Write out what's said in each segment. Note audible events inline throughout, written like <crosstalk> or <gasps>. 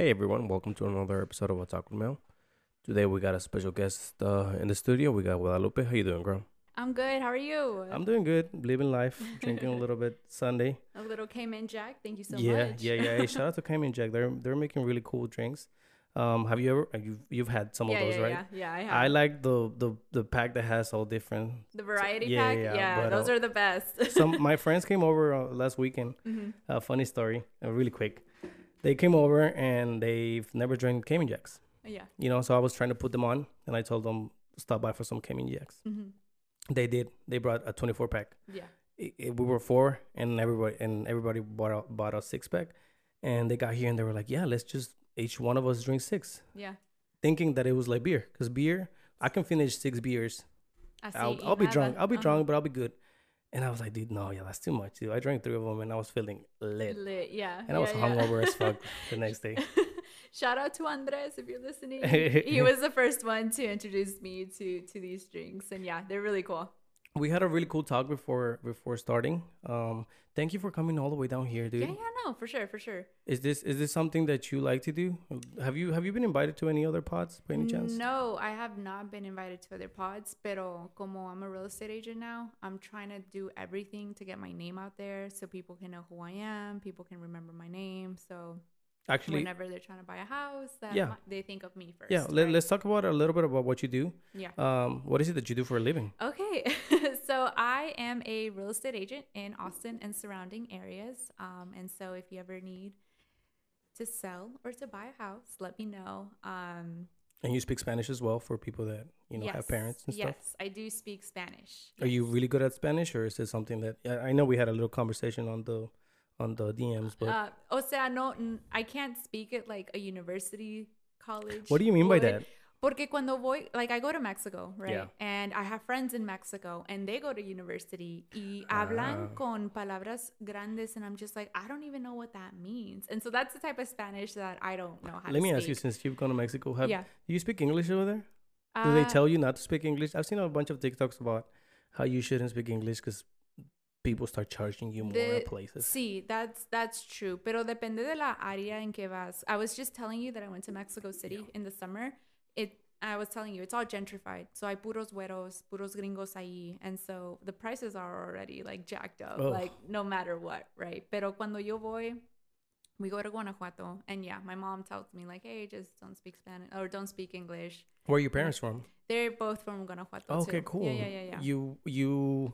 Hey everyone, welcome to another episode of What's with Mel. Today we got a special guest uh, in the studio. We got Guadalupe. How you doing, girl? I'm good. How are you? I'm doing good, living life, drinking a little bit Sunday. <laughs> a little Cayman Jack. Thank you so yeah, much. yeah, yeah. Hey, <laughs> shout out to Cayman Jack. They're they're making really cool drinks. Um, have you ever uh, you've you've had some yeah, of those, yeah, right? yeah, yeah. I have I like the the the pack that has all different. the variety yeah, pack. yeah, Yeah, but, those uh, are the best. Some <laughs> my friends came over uh, last weekend. Mhm. Uh, funny story, uh, really quick. They came over and they've never drank Cayman Jacks. Yeah. You know, so I was trying to put them on, and I told them stop by for some Cayman Jacks. hmm They did. They brought a 24 pack. Yeah. It, it- we were four, and everybody and everybody bought a, bought a six pack, and they got here and they were like, "Yeah, let's just each one of us drink six. Yeah. thinking that it was like beer, because beer I can finish six beers. I'll, I'll be drunk. I'll be Ajá. drunk, but I'll be good. And I was like, dude, no, yeah, that's too much. Dude, I drank three of them, and I was feeling lit, Lit, yeah. and I was yeah, yeah. hungover as fuck the next day. <laughs> Shout out to Andres if you're listening. <laughs> he was the first one to introduce me to to these drinks, and yeah, they're really cool. We had a really cool talk before before starting. Um, thank you for coming all the way down here, dude. Yeah, yeah, no, for sure, for sure. Is this is this something that you like to do? Have you have you been invited to any other pods by any chance? No, I have not been invited to other pods, pero como I'm a real estate agent now, I'm trying to do everything to get my name out there so people can know who I am, people can remember my name. So Actually, whenever they're trying to buy a house, that Yeah. they think of me first. yeah. Let, right? Let's talk about a little bit about what you do. Yeah. Um, what is it that you do for a living? Okay, <laughs> so I am a real estate agent in Austin and surrounding areas. Um, and so if you ever need to sell or to buy a house, let me know. Um, And you speak Spanish as well for people that you know have parents and yes, stuff. I do speak Spanish. Are you really good at Spanish, or is it something that I I know we had a little conversation on the on the DMs, but Uh, o sea, no, I can't speak at like a university college. what do you mean by that? Porque cuando voy, like I go to Mexico, right? Yeah. And I have friends in Mexico and they go to university y hablan Ah. con palabras grandes and I'm just like, I don't even know what that means. And so that's the type of Spanish that I don't know how Let me speak. ask you, since you've gone to Mexico, have yeah. do you speak English over there? Do they Uh, tell you not to speak English? I've seen a bunch of TikToks about how you shouldn't speak English because people start charging you more The- places. Sí, that's that's true. Pero depende de la área en que vas. I was just telling you that I went to Mexico City in the summer. It I was telling you it's all gentrified. So hay puros güeros, puros gringos ahí, and so the prices are already like jacked up, like no matter what, right? Pero cuando yo voy, we go to Guanajuato, and yeah, my mom tells me like, hey, just don't speak Spanish or don't speak English. Where are your parents from? They're both from Guanajuato. Oh, okay, too. cool. Yeah, yeah, yeah, yeah. You you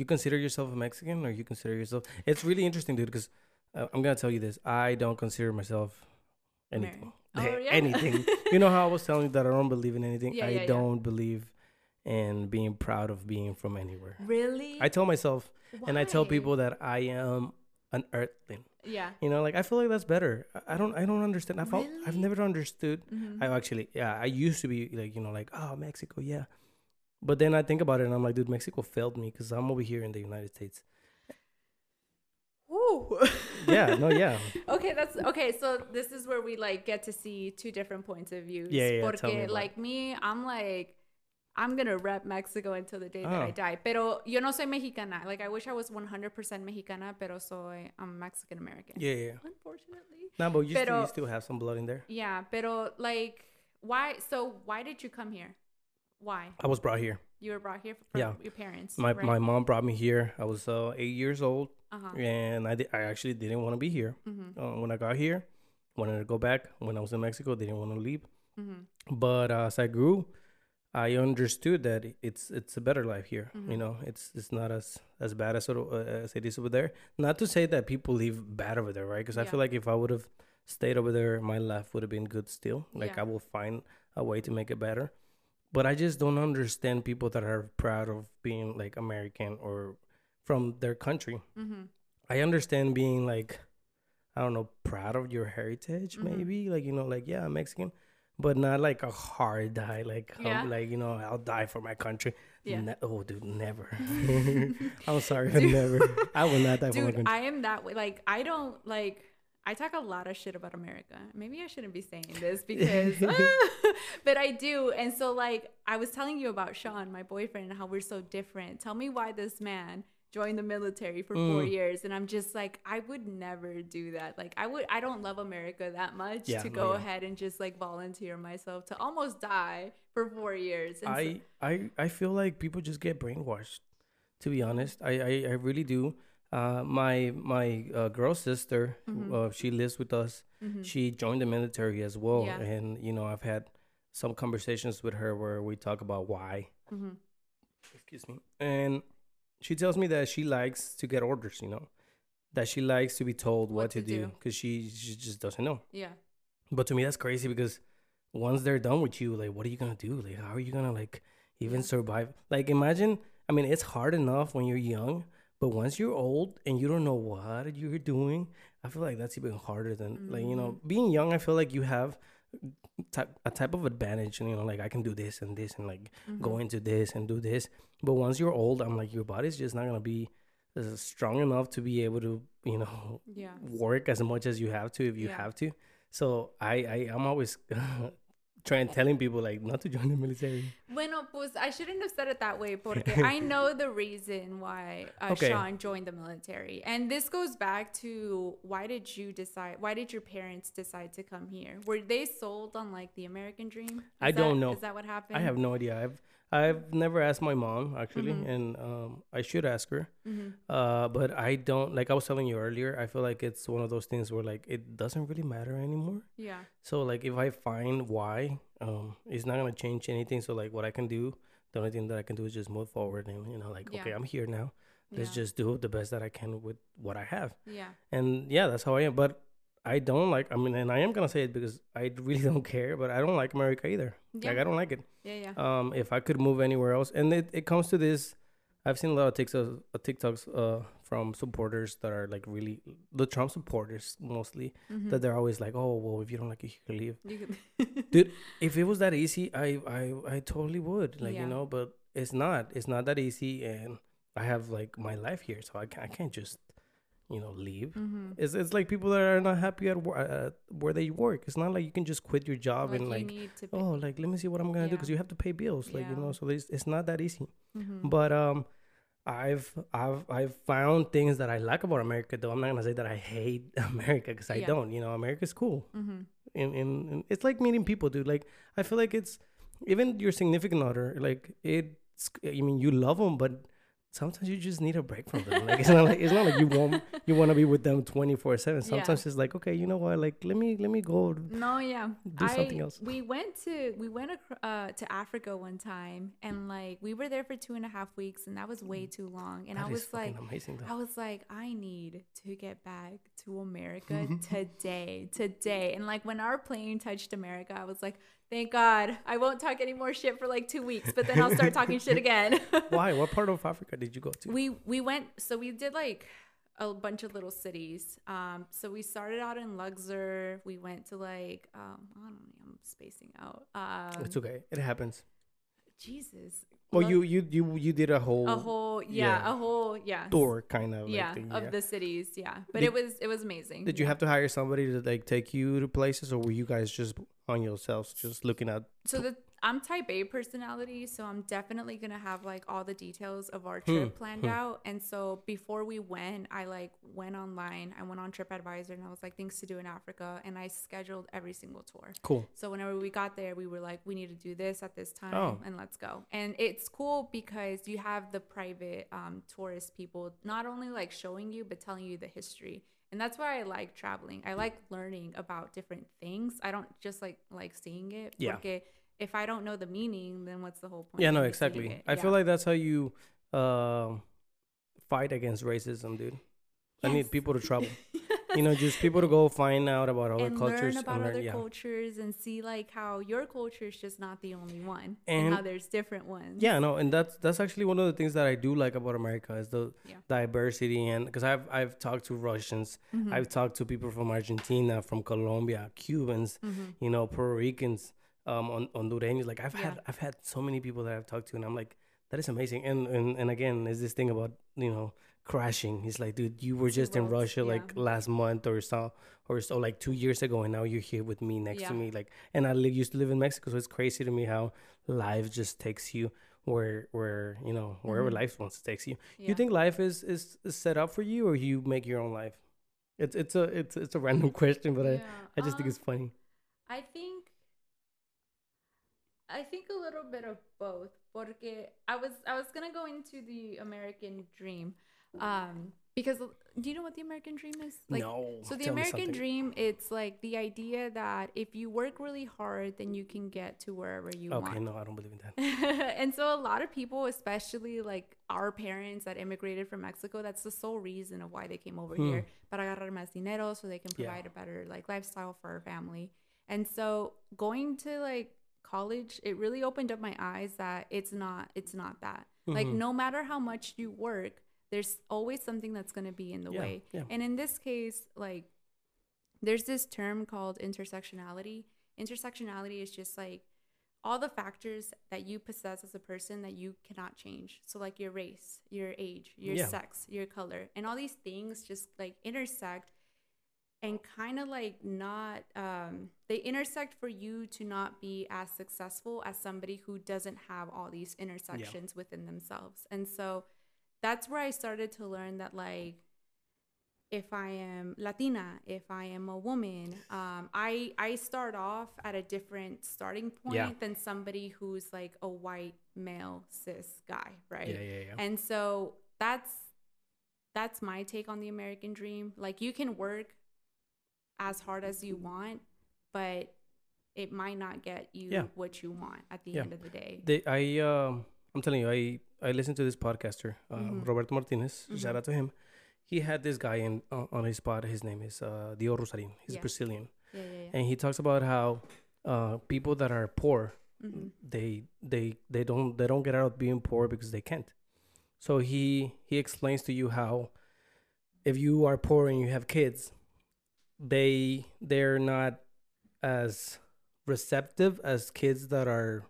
you consider yourself a Mexican, or you consider yourself? It's really interesting, dude. Because uh, I'm gonna tell you this: I don't consider myself anything. Oh, yeah? anything. <laughs> you know how I was telling you that I don't believe in anything. Yeah, I yeah, don't believe in being proud of being from anywhere. Really? I tell myself, and I tell people that I am an earthling. Yeah. You know, like I feel like that's better. I- don't. I don't understand. I felt, I've never understood Mhm. I actually, yeah, I used to be like, you know, like, oh, Mexico, yeah. But then I think about it and I'm like, dude, Mexico failed me because I'm over here in the United States. Ooh. <laughs> Yeah, no, yeah. okay, that's okay. So this is where we like get to see two different points of views. Yeah, yeah, Porque me like me, I'm like, I'm gonna rep Mexico until the day that I Oh. die. Pero yo no soy mexicana. Like I wish I was 100% mexicana, pero soy I'm Mexican American. Yeah, yeah. Unfortunately. No, but you, still, you still have some blood in there. Yeah, pero like, why? So why did you come here? Why I was brought here. you were brought here from Yeah. your parents? My right? my mom brought me here. I was uh, eight years old, Uh-huh. and I, di- I actually didn't want to be here. Mhm. Uh, when I got here, wanted to go back. When I was in Mexico, didn't want to leave. Mhm. But uh, as I grew, I understood that it's it's a better life here. You Mhm. know, it's it's not as as bad as it, uh, as it is over there. Not to say that people live bad over there, right? Because I feel like if I would have stayed over there, my life would have been good still. Like Yeah. I will find a way to make it better. But I just don't understand people that are proud of being like American or from their country. Mhm. I understand being like, I don't know, proud of your heritage, Mhm. maybe like you know, like yeah, I'm Mexican, but not like a hard die, like Yeah. like you know, I'll die for my country. Yeah. Ne- oh, dude, never. <laughs> <laughs> I'm sorry, Dude. never. I will not die for my Dude, country. I am that way. Like, I don't like. I talk a lot of shit about America. Maybe I shouldn't be saying this because, <laughs> <laughs> but I do. And so, like, I was telling you about Sean, my boyfriend, and how we're so different. Tell me why this man joined the military for four Mm. years and i'm just like i would never do that like i would i don't love america that much Yeah, to go yeah. ahead and just like volunteer myself to almost die for four years and so- I, I I feel like people just get brainwashed. To be honest, I I, I really do. Uh, my my uh, girl sister, Mhm. uh, she lives with us. Mhm. She joined the military as well, Yeah. and you know I've had some conversations with her where we talk about why. Mhm. Excuse me, and she tells me that she likes to get orders. You know, that she likes to be told what, What to, do. because she, she just doesn't know. yeah But to me, that's crazy because once they're done with you, like, what are you gonna do? Like, how are you gonna like even Yeah. survive? Like, imagine. I mean, it's hard enough when you're young, but once you're old and you don't know what you're doing, I feel like that's even harder than like you know Mm-hmm. being young. I feel like you have type, a type of advantage, and you know, like I can do this and this and like Mm-hmm. go into this and do this. But once you're old, I'm like your body's just not gonna be strong enough to be able to you know yeah work as much as you have to if you Yeah. have to. So I, I I'm always <laughs> trying telling people like not to join the military. Bueno, pues I shouldn't have said it that way porque <laughs> I know the reason why uh, Okay. Sean joined the military. And this goes back to why did you decide, why did your parents decide to come here? Were they sold on like the American dream? Is I don't know. Is that what happened? I have no idea. I've I've never asked my mom actually, Mhm. and um I should ask her. Mhm. Uh, but I don't like I was telling you earlier. I feel like it's one of those things where like it doesn't really matter anymore. Yeah. So like if I find why, um, it's not gonna change anything. So like what I can do, the only thing that I can do is just move forward and you know like Yeah. okay, I'm here now. Let's yeah. just do the best that I can with what I have. Yeah. and yeah that's how i am but i don't like i mean and i am gonna say it because i <laughs> really don't care but i don't like america either Yeah. like i don't like it Yeah. Yeah. um if i could move anywhere else and it, it comes to this i've seen a lot of tiktoks uh, tiktoks uh from supporters that are like really the trump supporters mostly Mhm. that they're always like oh well if you don't like it you can leave You could- <laughs> dude if it was that easy i i i totally would like Yeah. you know but it's not it's not that easy and i have like my life here so i can't, I can't just you know leave Mhm. it's, it's like people that are not happy at wor- uh, where they work. It's not like you can just quit your job Like, and like, need to. Be, oh, like let me see what I'm gonna do because you have to pay bills, like you know. So it's, it's not that easy. Mhm. But um, I've I've I've found things that I like about America. Though I'm not gonna say that I hate <laughs> America because I Yeah. don't. You know, America's cool. Mhm. And, and, and it's like meeting people, dude. Like I feel like it's even your significant other. Like it's I mean you love them, but sometimes you just need a break from them. Like it's not like it's not like you want you want to be with them twenty four seven. Yeah. Sometimes it's like okay, you know what? Like let me let me go. No, yeah. do something I- else. We went to we went uh, to Africa one time, and like we were there for two and a half weeks, and that was way too long. And. That I was like, amazing. I was like, I need to get back to America <laughs> today, today. And like when our plane touched America, I was like, thank God, I won't talk any more shit for like two weeks, but then I'll start talking shit <laughs> again. <laughs> Why? What part of Africa did you go to? we we went so we did like a bunch of little cities um so we started out in luxor we went to like um i don't know i'm spacing out um it's okay. It happens. jesus Well, Lux- you you you you did a whole, a whole yeah, yeah. a whole yeah tour kind of. yeah like, of the cities yeah but Did- it was it was amazing Did you have to hire somebody to like take you to places, or were you guys just on yourselves, just looking at? so the i'm type a personality so i'm definitely gonna have like all the details of our Hmm, trip planned hmm. out and so before we went i like went online i went on tripadvisor and i was like things to do in africa and i scheduled every single tour Cool. so whenever we got there we were like we need to do this at this time Oh. and let's go and it's cool because you have the private um, tourist people not only like showing you but telling you the history and that's why I like traveling. I like learning about different things. I don't just like like seeing it. Yeah. Porque if I don't know the meaning, then what's the whole point? Yeah, no, exactly. I feel like that's how you um fight against racism, dude. I need people to travel. <laughs> <laughs> you know, just people to go find out about other and cultures learn about and learn, other yeah. cultures and see like how your culture is just not the only one And- and, how there's different ones. Yeah, no, and that's that's actually one of the things that I do like about America is the Yeah. diversity and because I've I've talked to Russians, Mhm. I've talked to people from Argentina, from Colombia, Cubans, Mhm. you know, Puerto Ricans, um, on Hondureños. Like I've Yeah. had I've had so many people that I've talked to, and I'm like, that is amazing. And and and again, is this thing about you know crashing? He's like, dude, you were just in worlds, Russia like last month or so, or so like two years ago, and now you're here with me next to me. Like, and I li- used to live in Mexico, so it's crazy to me how life just takes you where where you know wherever Mhm. life wants to take you. Yeah. You think life is, is is set up for you, or you make your own life? It's it's a it's it's a random <laughs> question, but I Yeah, I just think um, it's funny. I think I think a little bit of both. Porque I was I was gonna go into the American dream. Um because do you know what the American dream is? no. So the tell American dream, it's like the idea that if you work really hard, then you can get to wherever you Okay, want. no, I don't believe in that. <laughs> and so a lot of people, especially like our parents that immigrated from Mexico, that's the sole reason of why they came over Hmm. here. Para agarrar más dinero so they can Yeah. provide a better like lifestyle for our family. And so going to like college, it really opened up my eyes that it's not it's not that. Like Mhm. no matter how much you work, there's always something that's going to be in the Yeah, way. yeah. And in this case, like there's this term called intersectionality. Intersectionality is just like all the factors that you possess as a person that you cannot change. So like your race, your age, your Yeah. sex, your color, and all these things just like intersect and kind of like not um they intersect for you to not be as successful as somebody who doesn't have all these intersections within themselves. And so that's where I started to learn that like if I am Latina, if I am a woman, um, I I start off at a different starting point Yeah. than somebody who's like a white male cis guy, right? Yeah, yeah, yeah. And so that's that's my take on the American dream. Like you can work as hard as you want, but it might not get you Yeah. what you want at the Yeah. end of the day. They, I um, I'm telling you, I I listened to this podcaster, um, Mhm. Roberto Martinez. Shout Mhm. out to him. He had this guy in uh, on his pod. His name is uh, Dio Rosarin. He's Yeah. Brazilian, Yeah, yeah, yeah. and he talks about how uh, people that are poor, hmm they they they don't they don't get out of being poor because they can't. So he he explains to you how if you are poor and you have kids, they they're not as receptive as kids that are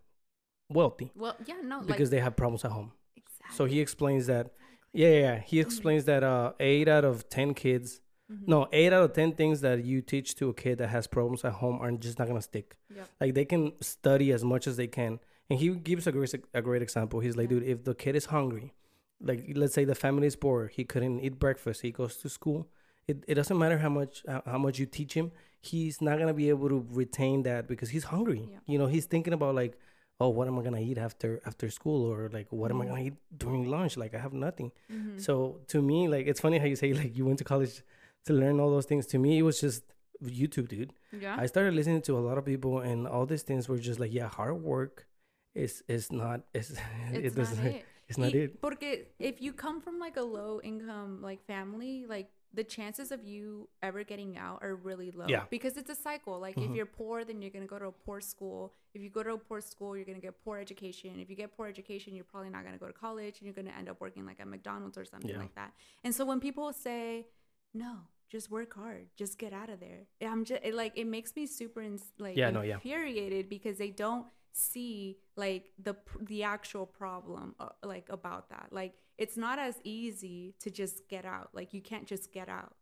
wealthy Well, yeah, no, because like they have problems at home. exactly. So he explains that yeah, yeah, he explains that uh 8 out of 10 kids Mhm. no, 8 out of 10 things that you teach to a kid that has problems at home are just not going to stick. Yep. Like they can study as much as they can. And he gives a great a great example. He's like, Yeah. dude, if the kid is hungry, like let's say the family is poor, he couldn't eat breakfast, he goes to school. It, it doesn't matter how much how, how much you teach him, he's not gonna be able to retain that because he's hungry. Yeah. You know, he's thinking about like, oh, what am I gonna eat after after school, or like what am I Mhm. gonna eat during lunch? Like I have nothing. Mhm. So to me, like it's funny how you say like you went to college to learn all those things. To me, it was just YouTube, dude. yeah, I started listening to a lot of people, and all these things were just like, yeah, hard work is is not is <laughs> it it's doesn't not it. it's not Y- it. Porque if you come from like a low income like family, like the chances of you ever getting out are really low. Yeah. Because it's a cycle. Like if Mhm. you're poor, then you're gonna go to a poor school. If you go to a poor school, you're gonna get poor education. If you get poor education, you're probably not gonna go to college and you're gonna end up working like at McDonald's or something Yeah. like that. And so when people say, No, just work hard, just get out of there. I'm just it, like it makes me super ins- like Yeah, no, yeah. infuriated because they don't see like the the actual problem uh, like about that like it's not as easy to just get out like you can't just get out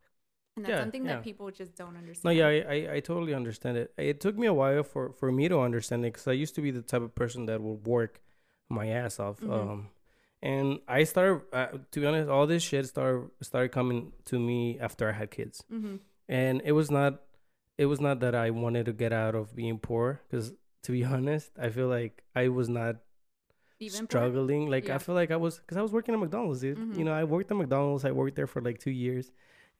and that's Yeah, something yeah. that people just don't understand No, yeah, I, I I totally understand it. It took me a while for for me to understand it because I used to be the type of person that would work my ass off. Mhm. Um, and I started uh, to be honest, all this shit started started coming to me after I had kids. mm-hmm. and it was not it was not that i wanted to get out of being poor because to be <laughs> honest i feel like i was not even poor? struggling like i feel like i was because i was working at mcdonald's dude Mhm. you know i worked at mcdonald's i worked there for like two years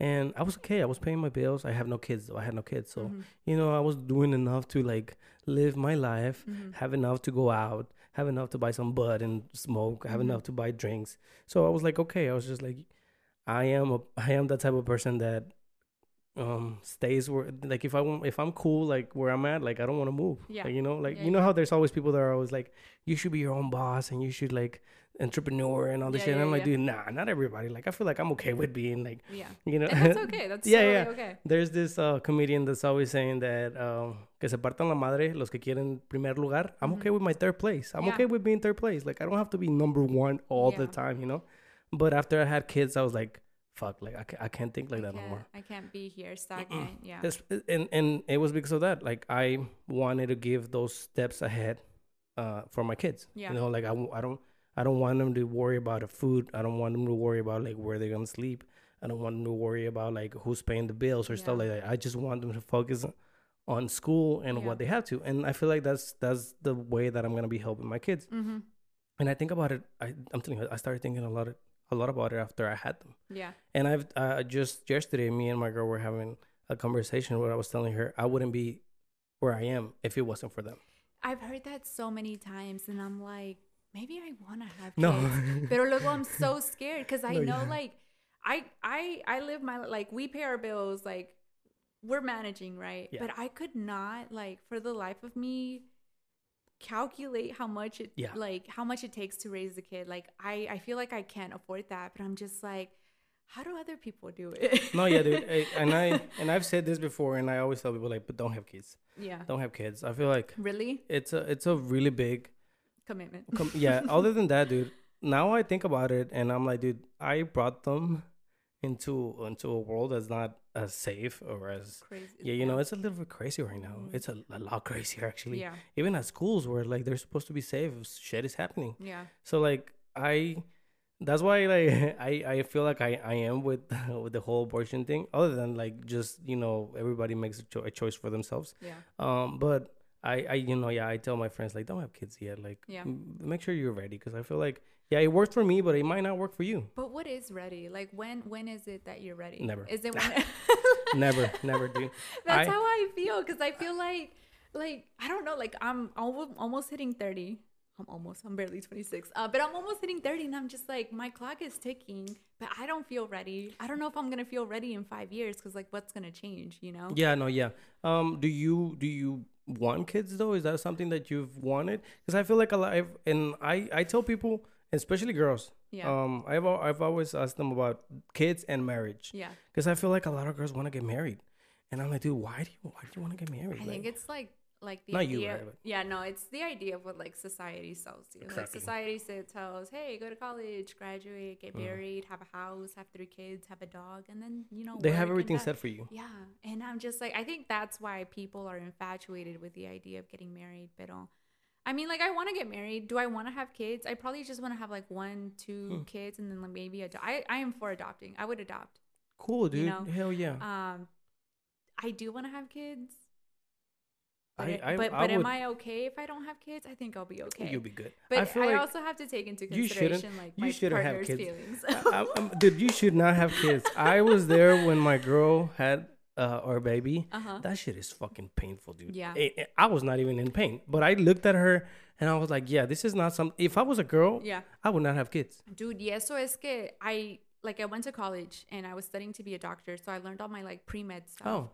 and i was okay i was paying my bills i have no kids though i had no kids so Mhm, you know i was doing enough to like live my life mhm. have enough to go out, have enough to buy some bud and smoke, have Mhm. enough to buy drinks. So I was like, okay, I was just like, I am a, I am that type of person that um stays where like if I want if I'm cool like where I'm at like I don't want to move Yeah. like, you know like Yeah, you know yeah. how there's always people that are always like you should be your own boss and you should like entrepreneur and all this Yeah, shit and I'm like dude nah not everybody like I feel like I'm okay with being like yeah you know and that's <laughs> okay that's Yeah, totally yeah. okay There's this uh, comedian that's always saying that um, que se partan la madre los que quieren primer lugar. I'm Mhm. okay with my third place. I'm okay with being third place. Like I don't have to be number one all the time, you know. But after I had kids, I was like, fuck, like I can't, I can't think like that no more. I can't be here <clears throat> stagnant yeah and and it was because of that. Like I wanted to give those steps ahead uh, for my kids. Yeah. You know, like I, w- I don't I don't want them to worry about the food. I don't want them to worry about like where they're gonna sleep. I don't want them to worry about like who's paying the bills or stuff Yeah. like that. I just want them to focus on school and Yeah. what they have to. And I feel like that's that's the way that I'm gonna be helping my kids. Mm-hmm. And I think about it. I, I'm telling you, I started thinking a lot of, a lot about it after I had them. Yeah. And I've uh, just yesterday, me and my girl were having a conversation where I was telling her I wouldn't be where I am if it wasn't for them. I've heard that so many times, and I'm like, maybe I want to have kids. No. <laughs> Pero luego I'm so scared because I No, know yeah. like I I I live my like we pay our bills like we're managing right, Yeah. but I could not like for the life of me calculate how much it Yeah. like how much it takes to raise a kid. Like I I feel like I can't afford that, but I'm just like, how do other people do it? no, yeah, dude. <laughs> I, and I and I've said this before, and I always tell people like, but don't have kids. yeah, Don't have kids. I feel like really it's a it's a really big commitment. com- yeah. <laughs> other than that, dude. Now I think about it, and I'm like, dude, I brought them into into a world that's not as safe or as Crazy. yeah, you know, it's a little bit crazy right now. Mhm. It's a, a lot crazier actually. yeah, Even at schools where like they're supposed to be safe, shit is happening. yeah, So like I, that's why like <laughs> I I feel like I I am with <laughs> with the whole abortion thing. Other than like just you know everybody makes a, cho- a choice for themselves. yeah. Um, but I I you know yeah I tell my friends like don't have kids yet. Like Yeah. m- make sure you're ready because I feel like yeah it worked for me, but it might not work for you. But what is ready? Like when when is it that you're ready? Never. Is it <laughs> when <laughs> never <laughs> never do. That's I- how I feel because I feel like like I don't know like I'm almost almost hitting 30. I'm almost I'm barely 26. Uh, but I'm almost hitting 30 and I'm just like my clock is ticking, but I don't feel ready. I don't know if I'm going to feel ready in 5 years cuz like what's going to change, you know? Yeah, no, yeah. Um, do you do you want kids though? Is that something that you've wanted? Because I feel like a lot, and I I tell people, especially girls. Yeah. Um, I've I've always asked them about kids and marriage. yeah. Because I feel like a lot of girls want to get married, and I'm like, dude, why do you why do you want to get married? I Like, think it's like like the Not you, idea. right, but- Yeah, no, it's the idea of what like society sells you. Like society says, tells, hey, go to college, graduate, get married, have a house, have three kids, have a dog, and then you know Mm-hmm. they have everything set for you. Yeah, and I'm just like, I think that's why people are infatuated with the idea of getting married. But uh, I mean, like, I want to get married. Do I want to have kids? I probably just want to have like one, two Hmm. kids, and then like maybe adopt. I I am for adopting. I would adopt. Cool, dude. know, Hell yeah. Um, I do want to have kids. But, I- I- but, I but am I okay if I don't have kids? I think I'll be okay. You'll be good. but I like also have to take into consideration like you my partner's kids. feelings. Dude, you should not have kids. I was there when my girl had uh, our baby. uh huh. That shit is fucking painful, dude. Yeah. It- it- I was not even in pain, but I looked at her and I was like, yeah, this is not some. If I was a girl, Yeah. I would not have kids. Dude, y So es que I like I went to college and I was studying to be a doctor, so I learned all my like pre med stuff. Oh,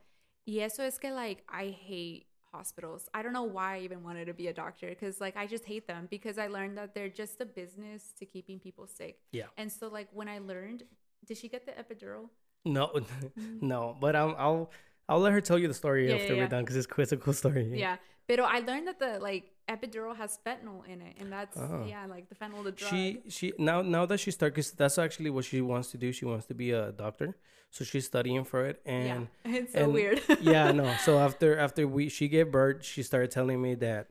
Y eso es que like I hate hospitals. I don't know why I even wanted to be a doctor because like I just hate them because I learned that they're just a business to keeping people sick. Yeah. And so like when I learned, did she get the epidural? No, <laughs> no. But um, I'll I'll let her tell you the story Yeah, after yeah, we're done because it's, it's a cool story. Yeah. But I learned that the like epidural has fentanyl in it, and that's Oh. yeah, like the fentanyl, the drug. She she now now that she started, cause that's actually what she wants to do. She wants to be a doctor, so she's studying for it. And yeah, <laughs> it's so and- weird. <laughs> yeah, no. So after after we she gave birth, she started telling me that,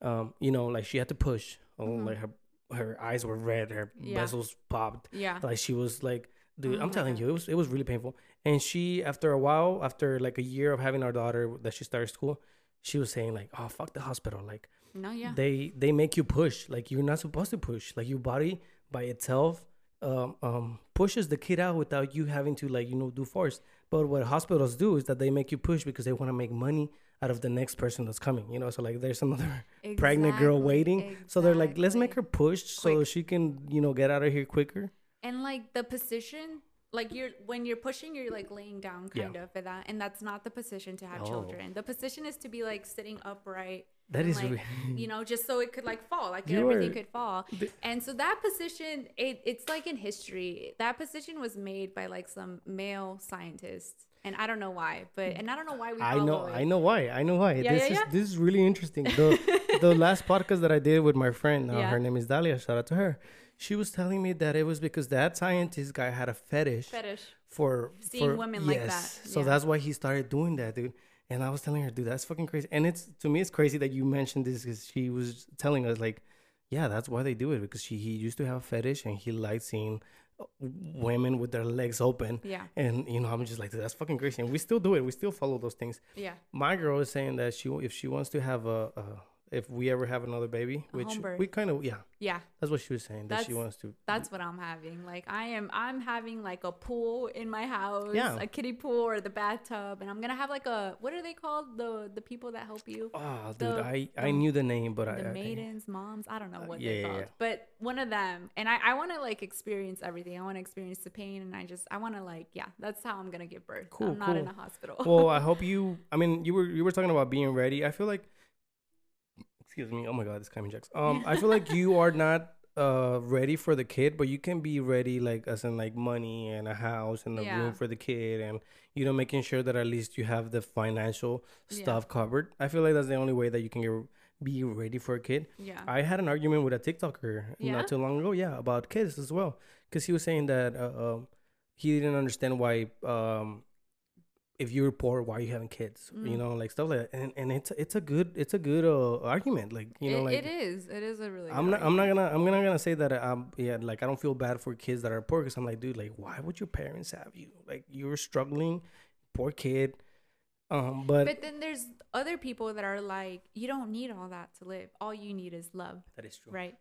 um, you know, like she had to push. Oh, Mhm. like her her eyes were red, her Yeah. vessels popped. yeah. Like she was like, dude, Oh I'm telling God. you, it was it was really painful. And she, after a while, after like a year of having our daughter that she started school, she was saying like, oh fuck the hospital, like No, yeah. they they make you push, like you're not supposed to push, like your body by itself. Um, um, pushes the kid out without you having to like you know do force. But what hospitals do is that they make you push because they want to make money out of the next person that's coming. You know, so like there's another pregnant girl Exactly, waiting. So they're like, let's make her exactly. push so she can you know get out of here quicker. And like the position, like you're when you're pushing, you're like laying down Yeah. kind of for that, and that's not the position to have Oh. children. The position is to be like sitting upright. that is like, you know, just so it could like fall, like You everything are- could fall. the- And so that position, it, it's like in history, that position was made by like some male scientists, and I don't know why, but and I don't know why we. I know, it. I know why. I know why. Yeah, this yeah, is yeah. this is really interesting. The <laughs> the last podcast that I did with my friend, uh, her name is Dalia. Shout out to her. She was telling me that it was because that scientist guy had a fetish Fetish. for Seeing for- women like that. So that's why he started doing that, dude. And I was telling her, dude, that's fucking crazy. And it's to me, it's crazy that you mentioned this because she was telling us like, yeah, that's why they do it because she he used to have a fetish and he liked seeing women with their legs open. Yeah. And you know, I'm just like, that's fucking crazy. And we still do it. We still follow those things. Yeah. My girl is saying that she if she wants to have a, a if we ever have another baby, A which we kind of yeah, Yeah. that's what she was saying that she wants to. That's what I'm having. Like I am I'm having like a pool in my house, Yeah. a kiddie pool or the bathtub, and I'm gonna have like a what are they called? The the people that help you? Oh, dude, the- I I the- knew the name, but I, the I maidens, moms, I don't know Uh, what yeah, they're called. yeah. But one of them. And I, I wanna like experience everything. I wanna experience the pain and I just I wanna like yeah, that's how I'm gonna give birth. Cool, I'm not in a hospital. well, I <laughs> hope you. I mean, you were you were talking about being ready. I feel like, excuse me. Oh my god, this Cayman Jacks. <laughs> Um, I feel like you are not uh ready for the kid, but you can be ready like as in like money and a house and a Yeah. room for the kid, and you know making sure that at least you have the financial Yeah. stuff covered. I feel like that's the only way that you can get be ready for a kid. yeah. I had an argument with a TikToker Yeah? not too long ago, yeah, about kids as well, because he was saying that uh, um, he didn't understand why, um, if you're poor, why are you having kids, you Mm. know, like stuff like that. And and it's it's a good it's a good uh, argument, like you know, It- like it is. It is a really I'm good not I'm not gonna I'm not gonna say that um yeah like I don't feel bad for kids that are poor because I'm like dude like why would your parents have you like you're struggling, poor kid, um but, But then there's other people that are like, you don't need all that to live. All you need is love. that is true. right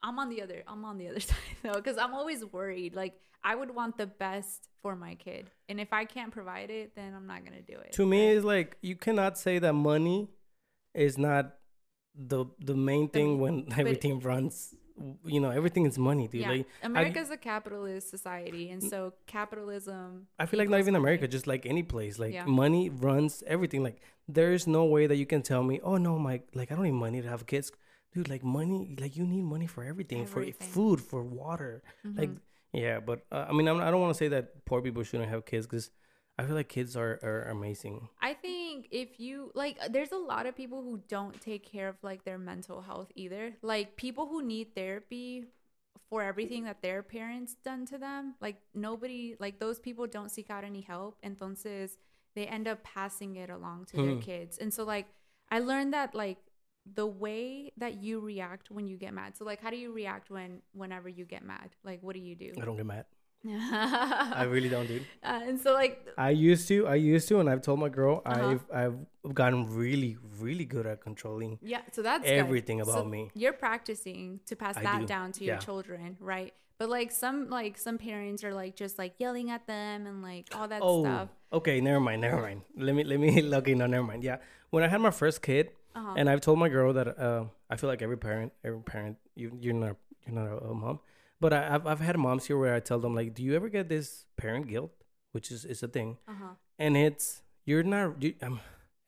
i'm on the other i'm on the other <laughs> side though because i'm always worried like i would want the best for my kid and if i can't provide it then i'm not gonna do it to me it's like you cannot say that money is not the the main thing when everything runs you know everything is money dude yeah like america's a capitalist society and so capitalism i feel like not even money. america just like any place like Yeah. money runs everything like there is no way that you can tell me oh no my like i don't need money to have kids dude like money like you need money for everything, Everything. for food for water like Mhm. Yeah but uh, i mean I'm, i don't want to say that poor people shouldn't have kids because i feel like kids are, are amazing I think if you like, there's a lot of people who don't take care of like their mental health either. Like people who need therapy for everything that their parents done to them. Like nobody, like those people don't seek out any help. Entonces they end up passing it along to their Hmm. kids. And so like I learned that like the way that you react when you get mad. So like how do you react when whenever you get mad? Like what do you do? i don't get mad <laughs> i really don't dude uh, and so like I used to, I used to, and I've told my girl Uh-huh. I've I've gotten really, really good at controlling. Yeah, so that's good. Everything So about me. You're practicing to pass I that do, down to your yeah. children, right? But like some like some parents are like just like yelling at them and like all that Oh, stuff. okay, never mind, never mind. Let me let me <laughs> okay, no, never mind. Yeah, when I had my first kid, Uh-huh. and I've told my girl that uh, I feel like every parent, every parent, you you're not you're not a, a mom, but I, I've I've had moms here where I tell them like, do you ever get this parent guilt, which is is a thing, Uh-huh. and it's you're not you, um,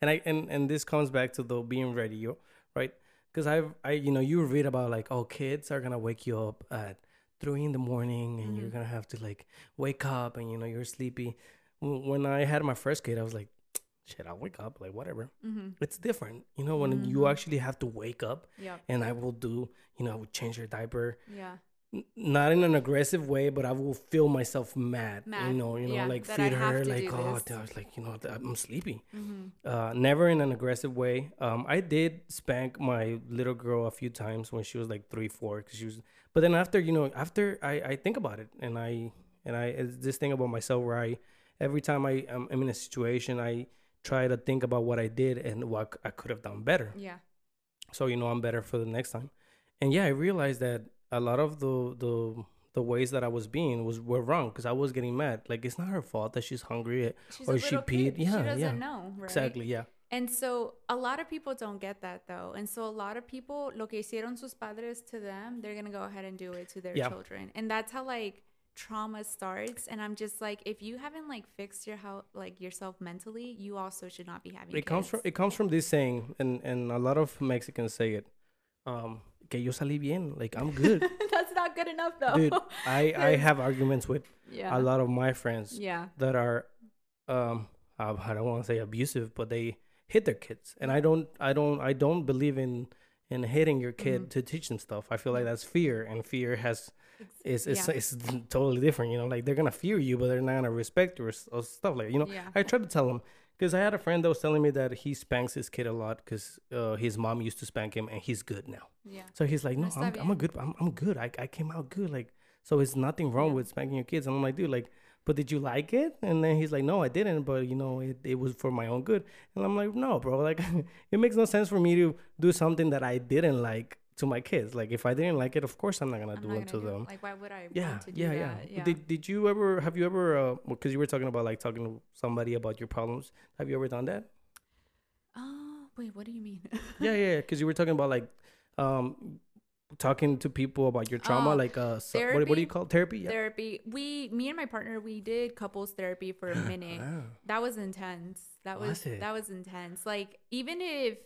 and I and and this comes back to the being ready, right? Because I've I you know you read about like oh kids are gonna wake you up at three in the morning and you're Mhm. gonna have to like wake up and you know you're sleepy. When I had my first kid, I was like, shit, I'll wake up like whatever. Mm-hmm. It's different, you know, when you Mhm. actually have to wake up Yeah. and I will do, you know, I will change your diaper, Yeah. N- not in an aggressive way, but I will feel myself mad, mad. you know, you know, yeah, like feed her, like oh. I was like, you know, I'm sleepy Mm-hmm. uh, never in an aggressive way. Um, I did spank my little girl a few times when she was like three, four, because she was. But then after, you know, after I, I think about it, and I and I it's this thing about myself where I every time I am I'm in a situation, I try to think about what I did and what I could have done better. Yeah. So you know, I'm better for the next time. And yeah, I realized that a lot of the the the ways that I was being was were wrong because I was getting mad. Like it's not her fault that she's hungry. She's Or she peed. kid. Yeah, she doesn't yeah. know, right? Exactly. Yeah. And so a lot of people don't get that though. And so a lot of people, lo que hicieron sus padres to them, they're going to go ahead and do it to their Yeah. children. And that's how like trauma starts. And I'm just like, if you haven't like fixed your health, like yourself mentally, you also should not be having it comes from it comes from this saying and and a lot of mexicans say it um que yo salí bien like i'm good <laughs> that's not good enough though. dude i <laughs> i have arguments with yeah. a lot of my friends Yeah. that are um i don't want to say abusive but they hit their kids and i don't i don't i don't believe in in hitting your kid Mhm. to teach them stuff i feel like that's fear and fear has Is it's, yeah. it's totally different you know like they're gonna fear you but they're not gonna respect you or, or stuff like that, you know yeah. I try to tell them Because I had a friend that was telling me that he spanks his kid a lot because uh, his mom used to spank him and he's good now. Yeah. So he's like, no, I'm, I'm a good, I'm, I'm good. I, I came out good. Like, so it's nothing wrong Yeah. with spanking your kids. And I'm like, dude, like, but did you like it? And then he's like, no, I didn't. But you know, it, it was for my own good. And I'm like, no, bro. Like, <laughs> it makes no sense for me to do something that I didn't like to my kids. Like, if I didn't like it, of course I'm not gonna I'm do not it to gonna do it. them. Like, why would I Yeah, want to do yeah, yeah, that? Yeah. Did Did you ever have you ever? Because you were talking about like talking to somebody about your problems. Have you ever done that? oh, wait, what do you mean? <laughs> yeah, yeah. Because you were talking about like, um, talking to people about your trauma, Oh, like uh, so, what, what do you call it? therapy? Yeah. Therapy. We, me and my partner, we did couples therapy for a <gasps> minute. Wow. that was intense. That was, Was that was intense. Like even if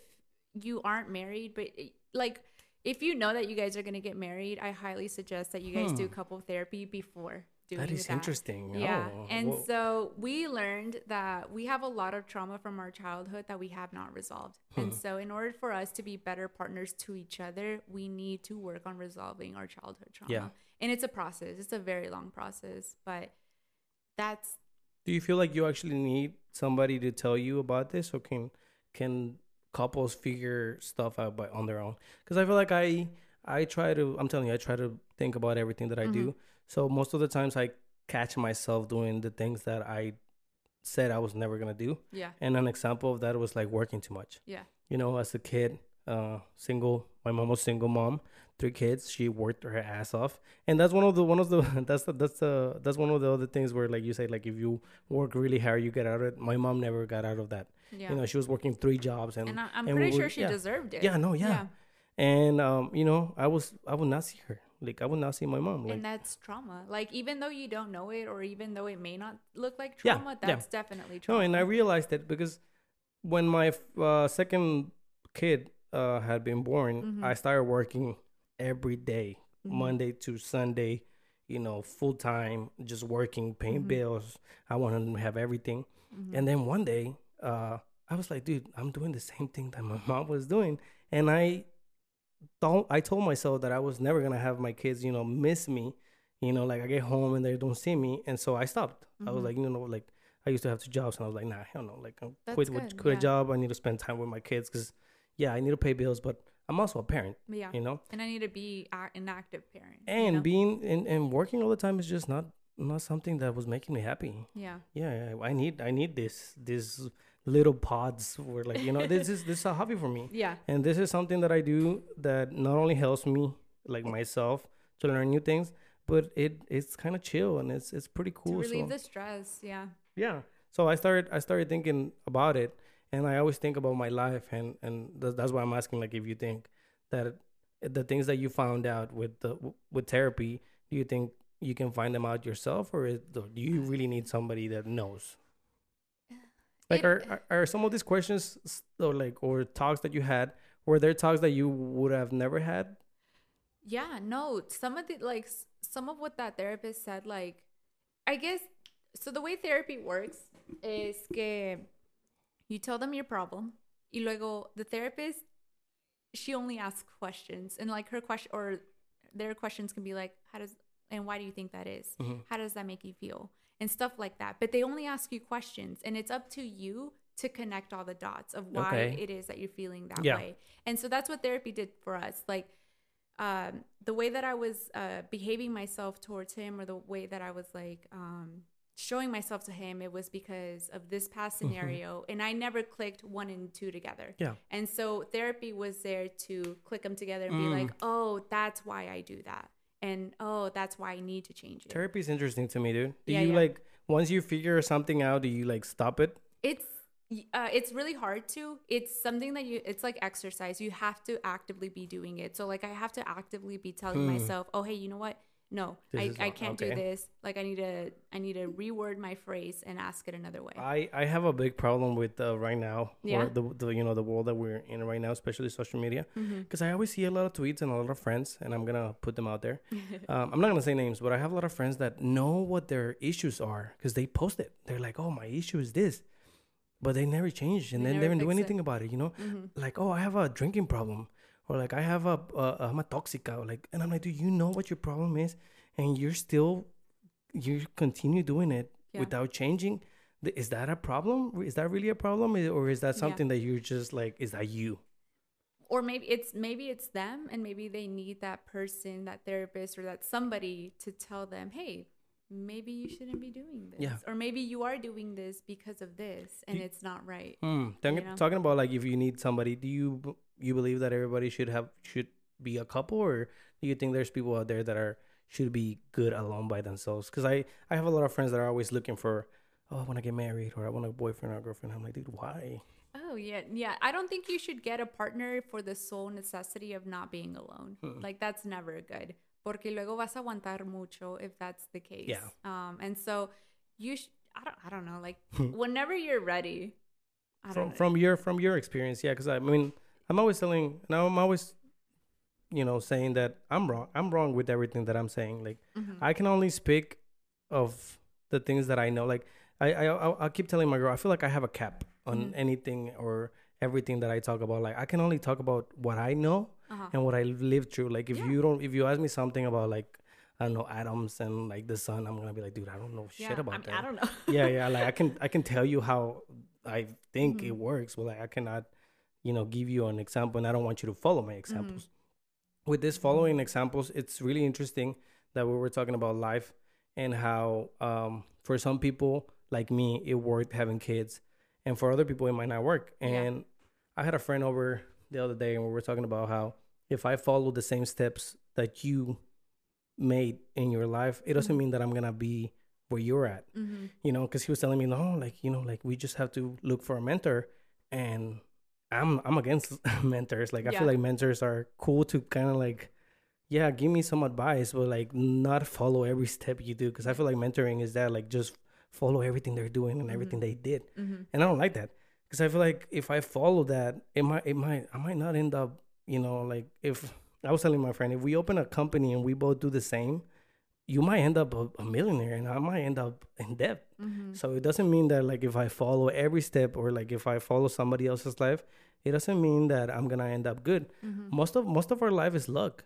you aren't married, but like if you know that you guys are gonna get married, I highly suggest that you guys do Hmm. couple therapy before doing that. That is interesting. Yeah, Oh, and whoa. so we learned that we have a lot of trauma from our childhood that we have not resolved. And Hmm. so, in order for us to be better partners to each other, we need to work on resolving our childhood trauma. Yeah. And it's a process. It's a very long process, but that's Do you feel like you actually need somebody to tell you about this, or can can couples figure stuff out by on their own? Because I feel like I I try to. I'm telling you, I try to think about everything that I Mm-hmm. do. So most of the times, I catch myself doing the things that I said I was never gonna do. yeah, And an example of that was like working too much. yeah, You know, as a kid, uh, single. My mom was single mom, three kids. She worked her ass off, and that's one of the one of the <laughs> that's the that's the that's one of the other things where like you say like if you work really hard, you get out of it. My mom never got out of that. Yeah. You know, she was working three jobs, and and I, I'm and we pretty were- sure she yeah. deserved it. yeah, no, yeah. and um, you know, I was I would not see her. Like I would not see my mom. Like and that's trauma. Like even though you don't know it, or even though it may not look like trauma, yeah. that's definitely No, trauma. and I realized that because when my uh, second kid uh, had been born, Mm-hmm. I started working every day, Monday to Sunday, you know, full time, just working, paying Mm-hmm. bills. I wanted to have everything. And then one day, uh, I was like, dude, I'm doing the same thing that my <laughs> mom was doing. And I don't, I told myself that I was never going to have my kids, you know, miss me. You know, like I get home and they don't see me. And so I stopped. I was like, you know, like, I used to have two jobs, and I was like, nah, hell no. Like, I'm That's quit, good, quit yeah. a job. I need to spend time with my kids because, yeah, I need to pay bills, but I'm also a parent, yeah, you know. and I need to be an active parent. you And know? being and, and working all the time is just not not something that was making me happy. yeah, Yeah, yeah, I need I need this this little pods where like you know this is this is a hobby for me, <laughs> yeah, and this is something that I do that not only helps me like myself to learn new things, but it it's kind of chill and it's it's pretty cool to relieve so the stress. Yeah, yeah. So i started i started thinking about it and i always think about my life and and th- that's why i'm asking like if you think that the things that you found out with the with therapy do you think you can find them out yourself or is, do you really need somebody that knows like It- are, are are some of these questions or like or talks that you had were there talks that you would have never had yeah. No, some of the like some of what that therapist said, like, I guess. So the way therapy works is que you tell them your problem, y luego the therapist, she only asks questions, and like her question or their questions can be like, how does and why do you think that is? Mhm. How does that make you feel? And stuff like that. But they only ask you questions, and it's up to you to connect all the dots of why Okay. it is that you're feeling that Yeah. way. And so that's what therapy did for us. Like um, the way that I was uh, behaving myself towards him, or the way that I was like um, showing myself to him, it was because of this past scenario, and I never clicked one and two together. yeah And so therapy was there to click them together and be Mm. like, oh, that's why I do that. And oh, that's why I need to change it. therapy is interesting to me dude do Yeah, you yeah. like once you figure something out do you like stop it It's uh, it's really hard to. It's something that you. It's like exercise. You have to actively be doing it. So like I have to actively be telling myself, oh hey, you know what? No, This I, I not- can't okay. do this. Like I need to I need to reword my phrase and ask it another way. I I have a big problem with uh, right now, Yeah? or the the you know the world that we're in right now, especially social media, Mm-hmm. because I always see a lot of tweets and a lot of friends, and I'm gonna put them out there. <laughs> um, I'm not gonna say names, but I have a lot of friends that know what their issues are because they post it. They're like, "Oh, my issue is this," but they never change, and They then they don't do fix it. anything about it. You know, Mm-hmm. like, "Oh, I have a drinking problem," or like, "I have a uh, I'm a toxica," like, and I'm like, "Do you know what your problem is?" And you're still you continue doing it Yeah. without changing is that a problem? Is that really a problem, or is that Yeah. something that you're just like, is that you? or maybe it's maybe it's them and maybe they need that person that therapist or that somebody to tell them hey maybe you shouldn't be doing this Yeah. or maybe you are doing this because of this and Do- it's not right Hmm. Talking, know? talking about like if you need somebody, do you you believe that everybody should have should be a couple, or do you think there's people out there that are should be good alone by themselves? Because I I have a lot of friends that are always looking for, oh, I want to get married or I want a boyfriend or a girlfriend. I'm like, dude, why? oh yeah yeah i don't think you should get a partner for the sole necessity of not being alone Mm-mm. like that's never good porque luego vas a aguantar mucho if that's the case Yeah. um and so you sh- I don't I don't know like <laughs> whenever you're ready I don't from know. from your from your experience yeah because i mean i'm always telling now i'm always you know saying that i'm wrong i'm wrong with everything that i'm saying like Mhm. i can only speak of the things that i know like i i I'll keep telling my girl i feel like i have a cap on Mhm. anything or everything that i talk about like i can only talk about what i know Uh-huh. and what i lived through like if Yeah. you don't if you ask me something about like i don't know atoms and like the sun i'm gonna be like dude i don't know shit about I, mean, that I don't know. <laughs> yeah, yeah. Like I can I can tell you how I think it Mhm. works, but like I cannot, you know, give you an example, and I don't want you to follow my examples. With this following examples, it's really interesting that we were talking about life and how um, for some people like me it worked having kids, and for other people it might not work. Yeah. And I had a friend over the other day, and we were talking about how if I follow the same steps that you made in your life, it doesn't Mhm. mean that I'm gonna be where you're at hmm you know because he was telling me no like you know like we just have to look for a mentor and i'm i'm against <laughs> mentors. Like i Yeah. feel like mentors are cool to kind of like yeah give me some advice but like not follow every step you do. Because i feel like mentoring is that like just follow everything they're doing and everything Mhm. they did. Hmm and i don't like that. Because i feel like if i follow that it might it might i might not end up you know like if i was telling my friend if we open a company and we both do the same you might end up a, a millionaire and i might end up in debt hmm so it doesn't mean that like if I follow every step or like if I follow somebody else's life, it doesn't mean that I'm gonna end up good. hmm Most of most of our life is luck.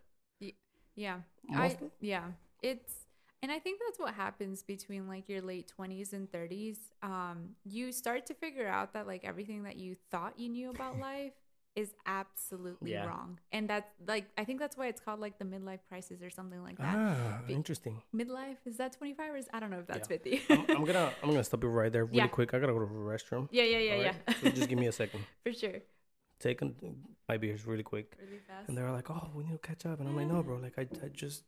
Yeah. I yeah. It's and I think that's what happens between like your late 20s and 30s. Um you start to figure out that like everything that you thought you knew about <laughs> life is absolutely Yeah. wrong. And that's like I think that's why it's called like the midlife crisis or something like that. ah, Be- interesting. Midlife is that 25 or is I don't know if that's Yeah. 50. I'm, I'm gonna I'm gonna <laughs> stop you right there really Yeah. quick. I gotta go to the restroom. yeah, yeah, yeah, yeah. So just give me a second. <laughs> For sure. Take a, my beers really quick. Really fast. And they're like, "Oh, we need to catch up," and I'm like, "No, bro. <gasps> Like I, I just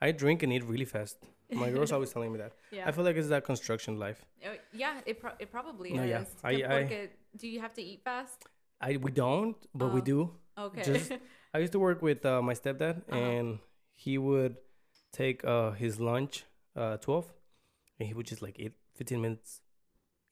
I drink and eat really fast." My girl's <laughs> always telling me that. yeah. I feel like it's that construction life. Oh, yeah, it, pro- it probably No, is. yeah. I- I- porque- do you have to eat fast? I we don't, but we Oh. do. Okay. Just- I used to work with uh, my stepdad, Uh-huh. and he would take uh, his lunch uh, 12, and he would just like eat 15 minutes,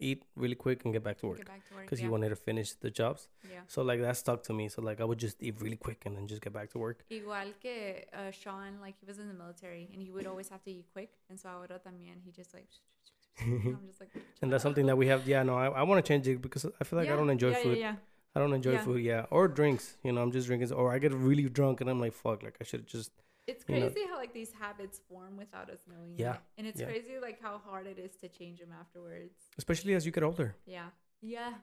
eat really quick, and get back to work Get back to work. because yeah. he wanted to finish the jobs. yeah. So like that stuck to me. So like I would just eat really quick and then just get back to work. Igual que uh, Sean, like he was in the military and he would always have to eat quick. And so ahora también, he just like, and <laughs> I'm just like, <laughs> And that's something that we have. Yeah, no, I, I want to change it because I feel like I don't enjoy yeah, food. Yeah, I don't enjoy Yeah. food. Yeah, or drinks. You know, I'm just drinking, or I get really drunk and I'm like, fuck, like I should just. It's You know- crazy how like these habits form without us knowing Yeah, it. And it's yeah. crazy like how hard it is to change them afterwards. Especially as you get older. Yeah. Yeah.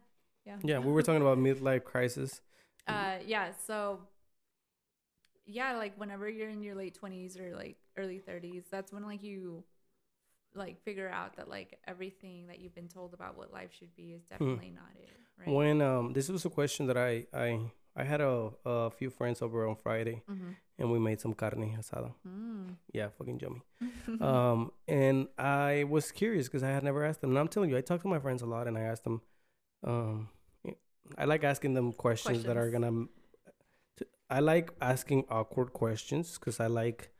Yeah. Yeah, we were talking about midlife crisis. Uh, yeah. So, yeah, like whenever you're in your late 20s or like early 30s, that's when like you like figure out that like everything that you've been told about what life should be is definitely not it. Right. When um, this was a question that I I I had a a few friends over on Friday mm-hmm. and we made some carne asada. mm. Yeah, fucking yummy. <laughs> um, and I was curious because I had never asked them. And I'm telling you, I talk to my friends a lot, and I ask them. Um, I like asking them questions, that are gonna. I like asking awkward questions because I like.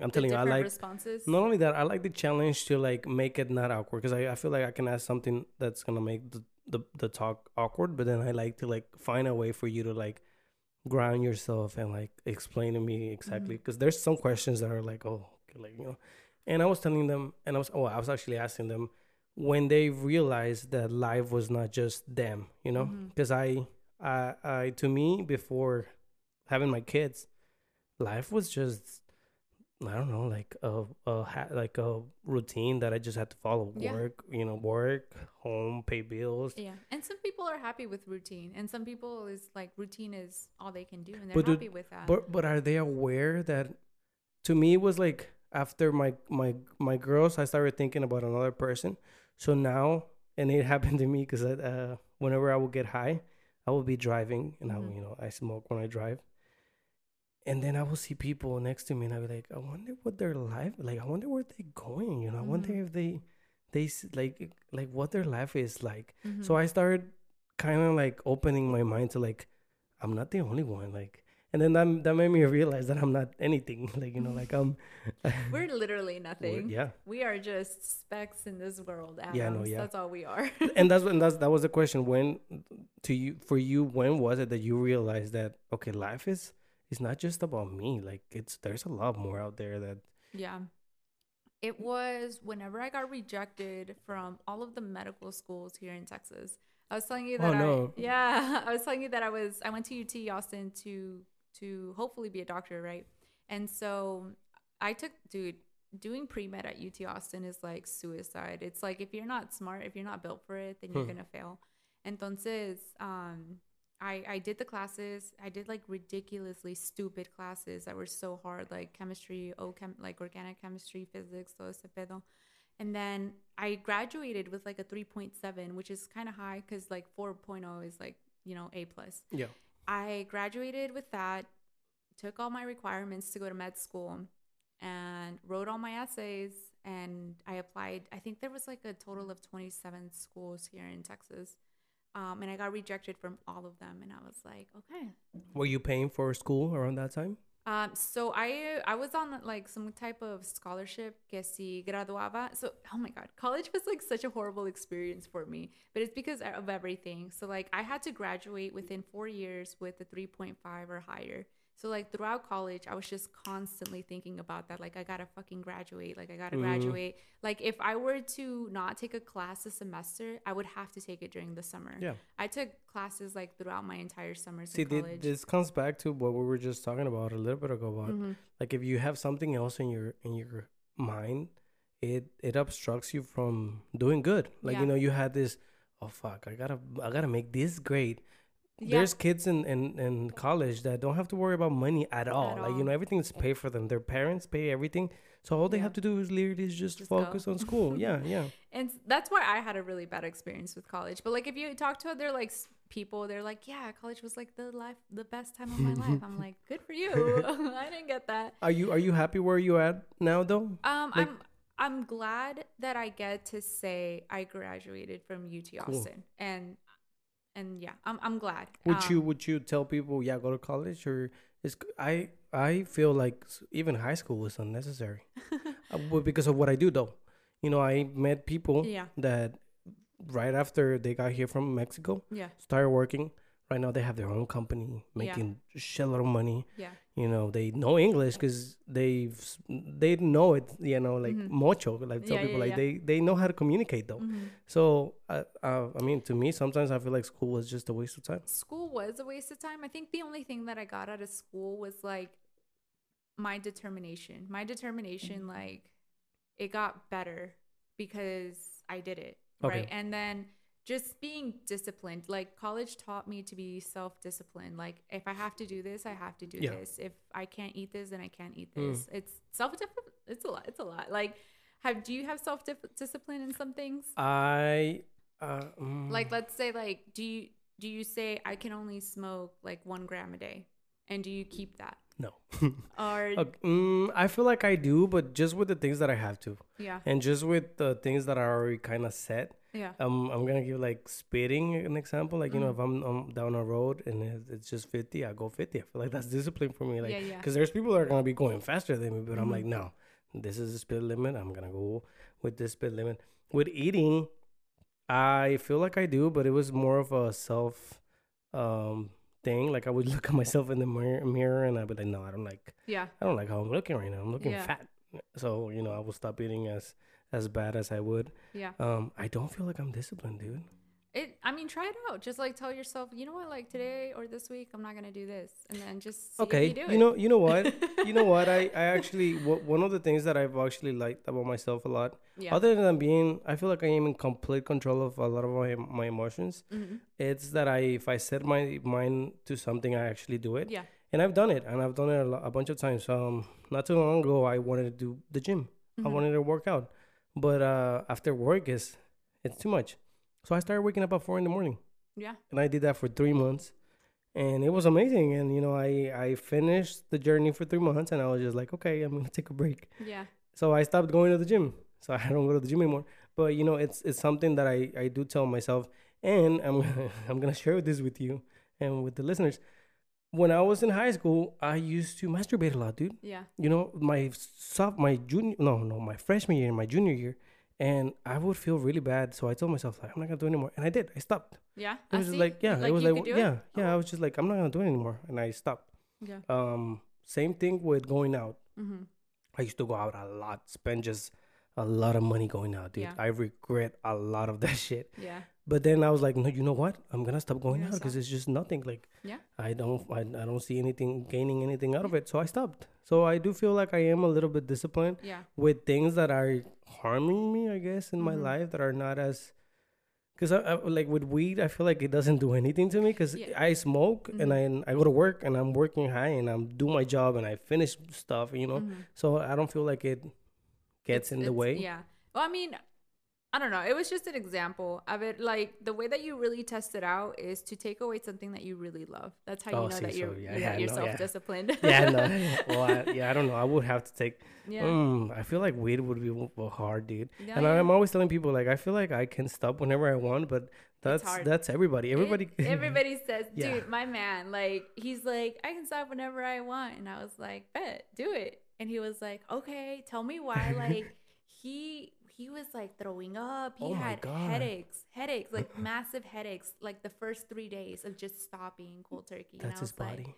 I'm telling you, I like. responses. Not only that, I like the challenge to like make it not awkward because I, I feel like I can ask something that's gonna make the, the the talk awkward, but then I like to like find a way for you to like ground yourself and like explain to me exactly mm-hmm. because there's some questions that are like oh okay, like you know, and I was telling them and I was oh I was actually asking them when they realized that life was not just them, you know, mm-hmm. because I I I to me before having my kids, life was just I don't know, like a a ha- like a routine that I just had to follow. Yeah. Work, you know, work, home, pay bills. Yeah, and some people are happy with routine, and some people is like routine is all they can do, and they're But do- happy with that. But but are they aware that? To me, it was like after my my my girls, I started thinking about another person. So now, and it <laughs> happened to me because uh, whenever I would get high, I would be driving, and I Mhm. would, you know I smoke when I drive. And then I will see people next to me, and I'll be like, I wonder what their life like. I wonder where they're going. You know, I wonder Mhm. if they they like like what their life is like. Mhm. So I started kind of like opening my mind to like, I'm not the only one. Like, and then that that made me realize that I'm not anything. <laughs> Like you know, like I'm. <laughs> we're literally <laughs> nothing. yeah, We are just specks in this world, atoms. Yeah, know, yeah. That's all we are. and that's and that's that was the question. When to you for you, when was it that you realized that okay, life is is not just about me. Like it's there's a lot more out there that Yeah. It was whenever I got rejected from all of the medical schools here in Texas. I was telling you Oh, that I, no. yeah, <laughs> I was telling you that I was I went to UT Austin to to hopefully be a doctor, right? And so I took dude doing pre-med at UT Austin is like suicide. It's like if you're not smart, if you're not built for it, then you're Hmm. going to fail. Entonces, um I, I did the classes. I did like ridiculously stupid classes that were so hard, like chemistry, oh, chem- like organic chemistry, physics, todo ese pedo. And then I graduated with like a 3.7, which is kind of high because like 4.0 is like, you know, A plus. yeah. I graduated with that, took all my requirements to go to med school, and wrote all my essays. And I applied. I think there was like a total of 27 schools here in Texas. Um, and I got rejected from all of them. And I was like, okay. Were you paying for school around that time? Um, so I I was on like some type of scholarship que si graduaba. So oh my god, college was like such a horrible experience for me, but it's because of everything. So like I had to graduate within four years with a three point five or higher. So like throughout college, I was just constantly thinking about that. Like I gotta fucking graduate. Like I gotta Mhm. graduate. Like if I were to not take a class a semester, I would have to take it during the summer. Yeah. I took classes like throughout my entire summers See, in thi- college. this comes back to what we were just talking about a little bit ago about Mhm. like if you have something else in your in your mind it it obstructs you from doing good like Yeah. you know you had this oh fuck i gotta i gotta make this grade Yeah. there's kids in, in in college that don't have to worry about money at all like you all. know everything's paid for them their parents pay everything so all they Yeah. have to do is literally just, Just go. focus on school <laughs> yeah yeah and that's why I had a really bad experience with college. But like, if you talk to other like people, they're like, "Yeah, college was like the life, the best time of my <laughs> life." I'm like, "Good for you." <laughs> I didn't get that. are you are you happy where you at now though Um, Like- I'm I'm glad that I get to say I graduated from UT Cool. Austin, and and yeah, I'm I'm glad. Would Um, you would you tell people yeah go to college or is I I feel like even high school is unnecessary <laughs> uh, because of what I do though. You know I met people Yeah, that right after they got here from Mexico yeah, started working. Right now they have their own company Yeah. making a shitload of money. yeah, You know they know English because they've they know it. You know like Mhm. mucho like tell Yeah, people yeah, like yeah. they they know how to communicate though. Mhm. So I, uh, I mean to me sometimes I feel like school was just a waste of time. school was a waste of time. I think the only thing that I got out of school was like my determination. My determination, like, it got better because I did it. Okay. Right. And then just being disciplined. Like, college taught me to be self disciplined. Like, if I have to do this, I have to do Yeah. this. If I can't eat this, then I can't eat Mm. this. It's self It's a lot. It's a lot. Like, have do you have self discipline in some things? I uh, like mm, let's say like do you do you say i can only smoke like one gram a day and do you keep that no. <laughs> or Okay, mm, I feel like I do, but just with the things that I have to, yeah and just with the things that are already kind of set. Yeah Um, I'm gonna give like spitting an example. Like you know, Mhm. if I'm, I'm down a road and it's just 50, I go 50. I feel like that's discipline for me. Like, yeah yeah because there's people that are gonna be going faster than me, but I'm Mhm. like, no, this is the speed limit. I'm gonna go with this speed limit. With eating, I feel like I do, but it was more of a self um thing. Like I would <laughs> look at myself in the mirror, mirror and I'd be like, no, I don't like yeah I don't like how I'm looking right now. I'm looking Yeah. fat. So, you know, I will stop eating as as bad as I would. yeah Um, I don't feel like I'm disciplined, dude. It. I mean, try it out. Just like tell yourself, you know what, like today or this week, I'm not gonna do this, and then just see okay you, do you know you know what <laughs> you know what i i actually wh- one of the things that i've actually liked about myself a lot Yeah. other than being i feel like i am in complete control of a lot of my, my emotions hmm it's that i if i set my mind to something i actually do it Yeah. and i've done it and i've done it a, lo- a bunch of times um not too long ago i wanted to do the gym i Mhm. wanted to work out but uh after work is it's too much so i started waking up at four in the morning Yeah. and I did that for three months, and it was amazing. And you know, I I finished the journey for three months, and I was just like, okay, I'm gonna <laughs> take a break. Yeah. So I stopped going to the gym. So <laughs> I don't go to the gym anymore. But you know, it's it's something that I I do tell myself, and I'm <laughs> I'm gonna share this with you and with the listeners. When I was in high school, I used to masturbate a lot, dude. Yeah. You know, my soph my junior no no my freshman year and my junior year, and I would feel really bad. So I told myself like I'm not gonna do it anymore, and I did. I stopped. Yeah. It I was like yeah, it was like yeah, yeah. I Oh. was just like I'm not gonna do it anymore, and I stopped. Yeah. Um, same thing with going out. Mm-hmm. I used to go out a lot, spend just a lot of money going out, dude. Yeah. I regret a lot of that <laughs> shit. Yeah. But then I was like, no, you know what? I'm gonna stop going out because it's just nothing. Like, Yeah. I don't, I, I don't see anything gaining anything out of it. So I stopped. So I do feel like I am a little bit disciplined Yeah. with things that are harming me, I guess, in my Mhm. life that are not as. Because I, I like with weed, I feel like it doesn't do anything to me. Because Yeah. I smoke and I I go to work and I'm working high and I'm doing my job and I finish stuff, you know. Mhm. So I don't feel like it gets It's- in the way. Yeah. Well, I mean, I don't know. It was just an example of it. Like the way that you really test it out is to take away something that you really love. That's how you Oh, know see, that you're, yeah, you're, yeah, you're no, yeah. self-disciplined. <laughs> yeah, no. <laughs> Well, I, yeah, I don't know. I would have to take. yeah. Mm, I feel like weed would be hard, dude. Yeah, and. I'm always telling people like I feel like I can stop whenever I want, but that's that's everybody. It- Everybody. everybody <laughs> says, dude, my man, like he's like, I can stop whenever I want, and I was like, bet, do it. And he was like, okay, tell me why. Like he he was like throwing up. He Oh had headaches, headaches, like <clears throat> massive headaches, like the first three days of just stopping cold turkey. and I that's his was like, body.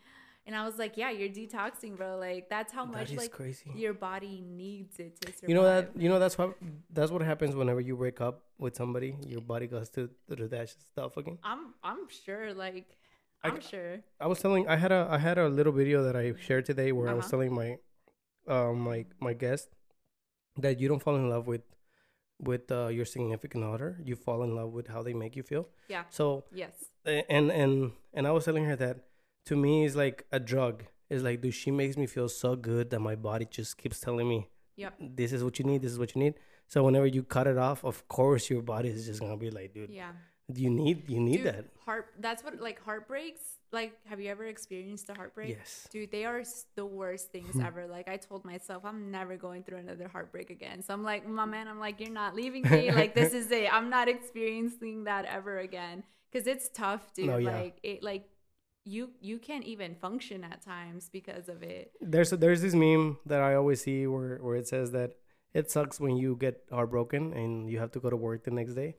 and I was like, yeah, you're detoxing, bro. Like that's how much like crazy. your body needs it to survive. You know that. You know that's what that's what happens whenever you wake up with somebody. Your body goes to to that stuff again. I'm I'm sure, like I- I'm sure. I was telling I had a I had a little video that I shared today where I was Uh-huh. telling my um my my guest that you don't fall in love with with uh, your significant other. You fall in love with how they make you feel. Yeah. So Yes. and and and I was telling her that to me is like a drug. It's like, dude, she makes me feel so good that my body just keeps telling me, Yep. this is what you need. This is what you need. So whenever you cut it off, of course your body is just gonna be like, dude, Yeah. You need you need Dude, that. Heart. That's what like heartbreaks. Like, have you ever experienced a heartbreak? Yes. Dude, they are the worst things hmm. ever. Like, I told myself, I'm never going through another heartbreak again. So I'm like, my man, I'm like, you're not leaving me. <laughs> Like, this is it. I'm not experiencing that ever again. Cause it's tough, dude. No, yeah. Like, it, like, you you can't even function at times because of it. There's a, there's this meme that I always see where where it says that it sucks when you get heartbroken and you have to go to work the next day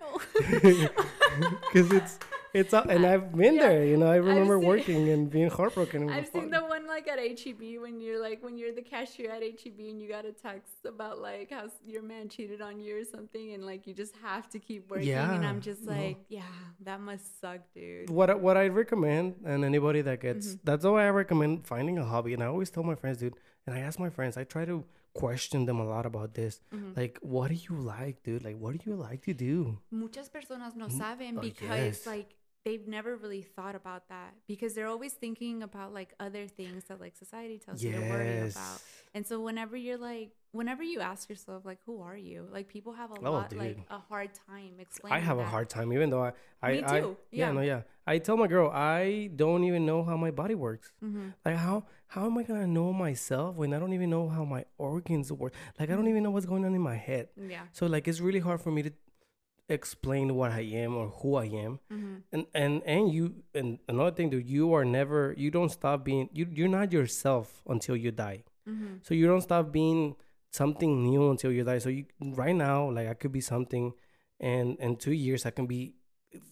because <laughs> it's it's uh, and I've been Yeah. there. You know, I remember seen- working and being <laughs> heartbroken. I've seen the one like at HEB when you're like when you're the cashier at HEB and you got a text about like how your man cheated on you or something and like you just have to keep working Yeah. and I'm just no. like yeah that must suck dude what I- what I recommend and anybody that gets Mm-hmm. that's why I recommend finding a hobby and I always tell my friends dude and I ask my friends I try to question them a lot about this. Mm-hmm. like what do you like dude? Like what do you like to do? Muchas personas no Mm, saben oh, because yes. like they've never really thought about that because they're always thinking about like other things that like society tells you to worry about. And so whenever you're like whenever you ask yourself like who are you? Like people have a Oh, lot like a hard time explaining I have a hard time even though I I, Me I yeah yeah. no yeah. I tell my girl I don't even know how my body works. Mhm. like how how am I gonna know myself when I don't even know how my organs work? Like I don't even know what's going on in my head. Yeah. So like it's really hard for me to explain what I am or who I am. Mhm. and and and you and another thing dude you are never you don't stop being you you're not yourself until you die. Mhm. so you don't stop being something new until you die. So you right now like i could be something and in two years i can be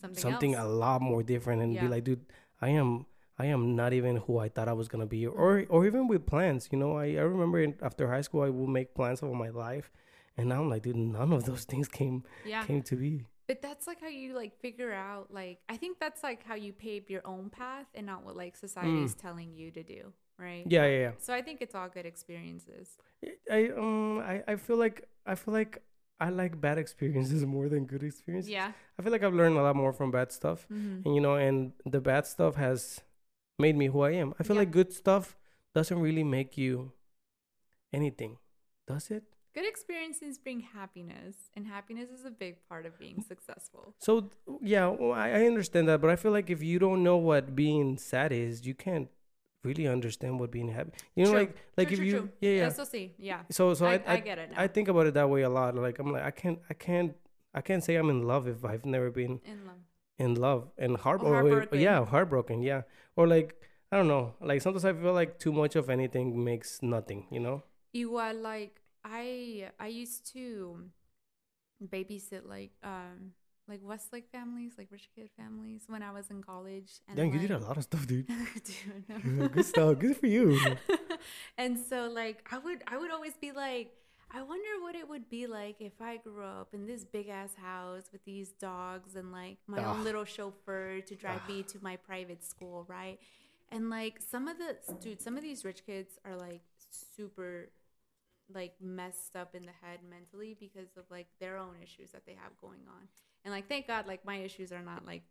something, something, a lot more different and Yeah. be like dude i am i am not even who i thought i was gonna be or or even with plans you know i, I remember after high school i would make plans for my life and now i'm like dude none of those things came yeah came to be But that's like how you like figure out like I think that's like how you pave your own path and not what like society is telling you to do, right? Yeah, yeah, yeah. So I think it's all good experiences. I um I, I feel like I feel like I like bad experiences <laughs> more than good experiences. Yeah. I feel like I've learned a lot more from bad stuff. Mm-hmm. And you know, and the bad stuff has made me who I am. I feel Yeah. like good stuff doesn't really make you anything. Does it? Good experiences bring happiness, and happiness is a big part of being successful. So yeah, well, I, I understand that, but I feel like if you don't know what being sad is, you can't really understand what being happy. You know, True. like like True, if true, you true. yeah yeah. Eso see yeah. So so I, I, I, I get it now. I think about it that way a lot. Like I'm like I can't I can't I can't say I'm in love if I've never been In love. In love and heart Or or- heartbroken. yeah heartbroken yeah or like I don't know like sometimes I feel like too much of anything makes nothing you know Igual, like I I used to babysit like um like Westlake families, like rich kid families when I was in college. And Damn, you did a lot of stuff dude <laughs> Dude, no. good stuff good for you <laughs> and so like I would I would always be like I wonder what it would be like if I grew up in this big ass house with these dogs and like my Ugh. own little chauffeur to drive me to my private school, right? And like some of the dude, some of these rich kids are like super like messed up in the head mentally because of like their own issues that they have going on. And like thank God like my issues are not like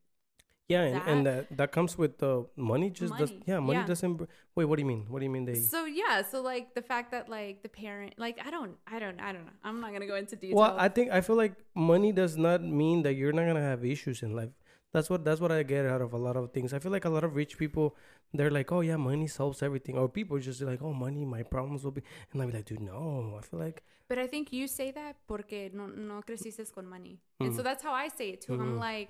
yeah and, and that that comes with the money just does Money, yeah money yeah. doesn't wait what do you mean what do you mean they So yeah, so like the fact that like the parent, like I don't, I don't, I don't know. I'm not gonna go into detail. well I think I feel like money does not mean that you're not gonna have issues in life that's what that's what I get out of a lot of things I feel like a lot of rich people they're like oh yeah money solves everything or people just like oh money my problems will be and I'll be like dude no I feel like but I think you say that porque no, no creciste con money, and so Mhm. that's how I say it too. I'm Mhm. like,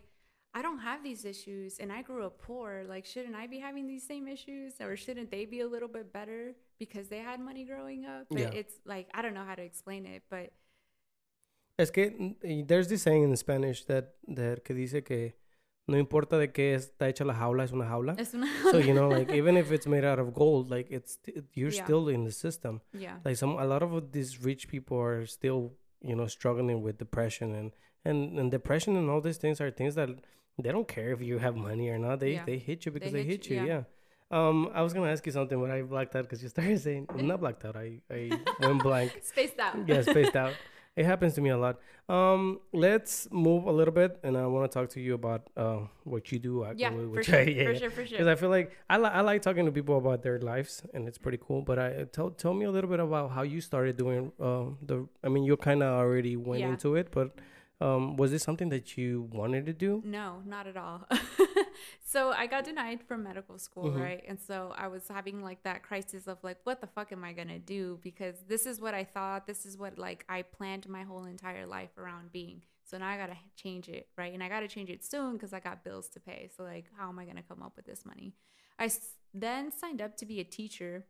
I don't have these issues, and I grew up poor. Like, shouldn't I be having these same issues, or shouldn't they be a little bit better because they had money growing up? But Yeah. it's like I don't know how to explain it, but Es que there's this saying in Spanish that that que dice que no importa de qué está hecha la jaula es una jaula. es una so you know, like even if it's made out of gold, like it's it, you're Yeah. still in the system. yeah, Like some a lot of these rich people are still you know struggling with depression and and and depression and all these things are things that they don't care if you have money or not. They Yeah. they hit you because they, hit hit you, yeah. Yeah. Um, I was gonna ask you something, but I blacked out because you started <laughs> saying I'm not blacked out. I I went blank. <laughs> spaced out. yeah, spaced out. <laughs> It happens to me a lot. Um, let's move a little bit, and I want to talk to you about uh, what you do. yeah, actually, for sure, I- yeah, for sure, for sure. Because I feel like I, li- I like talking to people about their lives, and it's pretty cool. But I tell tell me a little bit about how you started doing uh, the. I mean, you kind of already went Yeah. into it, but um, was this something that you wanted to do? No, not at all. <laughs> so I got denied from medical school, Mhm. right? And so I was having like that crisis of like, what the fuck am I gonna do? Because this is what I thought, this is what like I planned my whole entire life around being. So now I gotta change it, right? And I gotta change it soon because I got bills to pay. So like, how am I gonna come up with this money? I s- then signed up to be a teacher,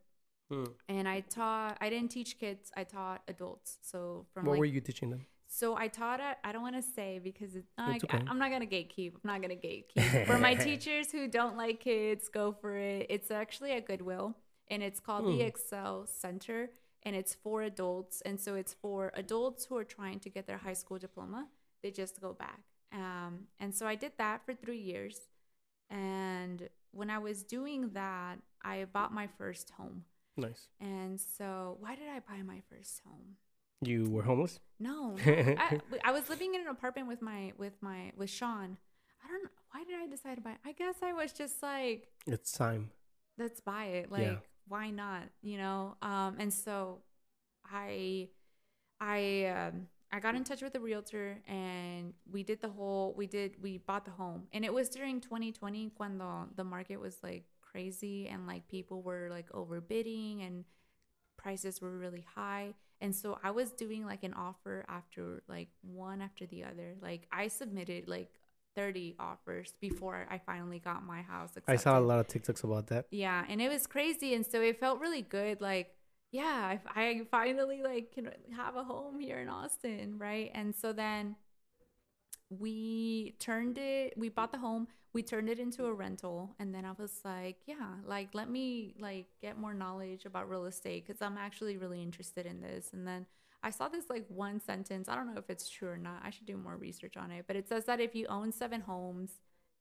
Hmm. and I taught. I didn't teach kids. I taught adults. So from What like were you teaching them? So I taught at, I don't want to say because it, I, It's okay. I'm not going to gatekeep. I'm not going to gatekeep. for my <laughs> teachers who don't like kids, go for it. It's actually a Goodwill and it's called the Hmm. Excel Center and it's for adults. And so it's for adults who are trying to get their high school diploma. They just go back. Um, and so I did that for three years. And when I was doing that, I bought my first home. Nice. And so why did I buy my first home? You were homeless. No, no. I, <laughs> I was living in an apartment with my with my with Sean. I don't know why did I decide to buy. I guess I was just like, It's time. let's buy it. Like, Yeah. why not? You know. Um, and so, I, I, um, I got in touch with a realtor and we did the whole. We did. We bought the home, and it was during 2020 when the the market was like crazy and like people were like overbidding and prices were really high. And so I was doing like an offer after like one after the other. Like I submitted like 30 offers before I finally got my house. I saw a lot of TikToks about that. Yeah, and it was crazy, and so it felt really good. Like, yeah, I, I finally like can have a home here in Austin, right? And so then we turned it. We bought the home. We turned it into a rental, and then I was like, yeah, like let me like get more knowledge about real estate because I'm actually really interested in this. And then I saw this like one sentence. I don't know if it's true or not. I should do more research on it. But it says that if you own seven homes,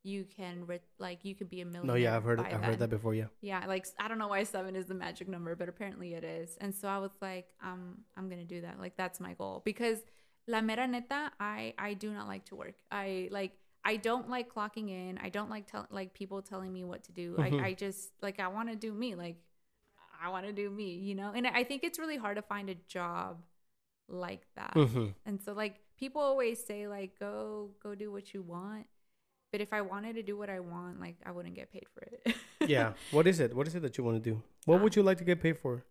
you can re- like you could be a millionaire. No, yeah, I've heard I've then. heard that before. Yeah. Yeah, like I don't know why seven is the magic number, but apparently it is. And so I was like, um, I'm gonna do that. Like that's my goal because la mera neta, I I do not like to work. I like I don't like clocking in. I don't like tell like people telling me what to do. Mhm. I I just like I want to do me. Like I want to do me, you know. And I think it's really hard to find a job like that. hmm And so like people always say like go go do what you want. But if I wanted to do what I want, like I wouldn't get paid for it. <laughs> Yeah. What is it? What is it that you want to do? What Uh, would you like to get paid for?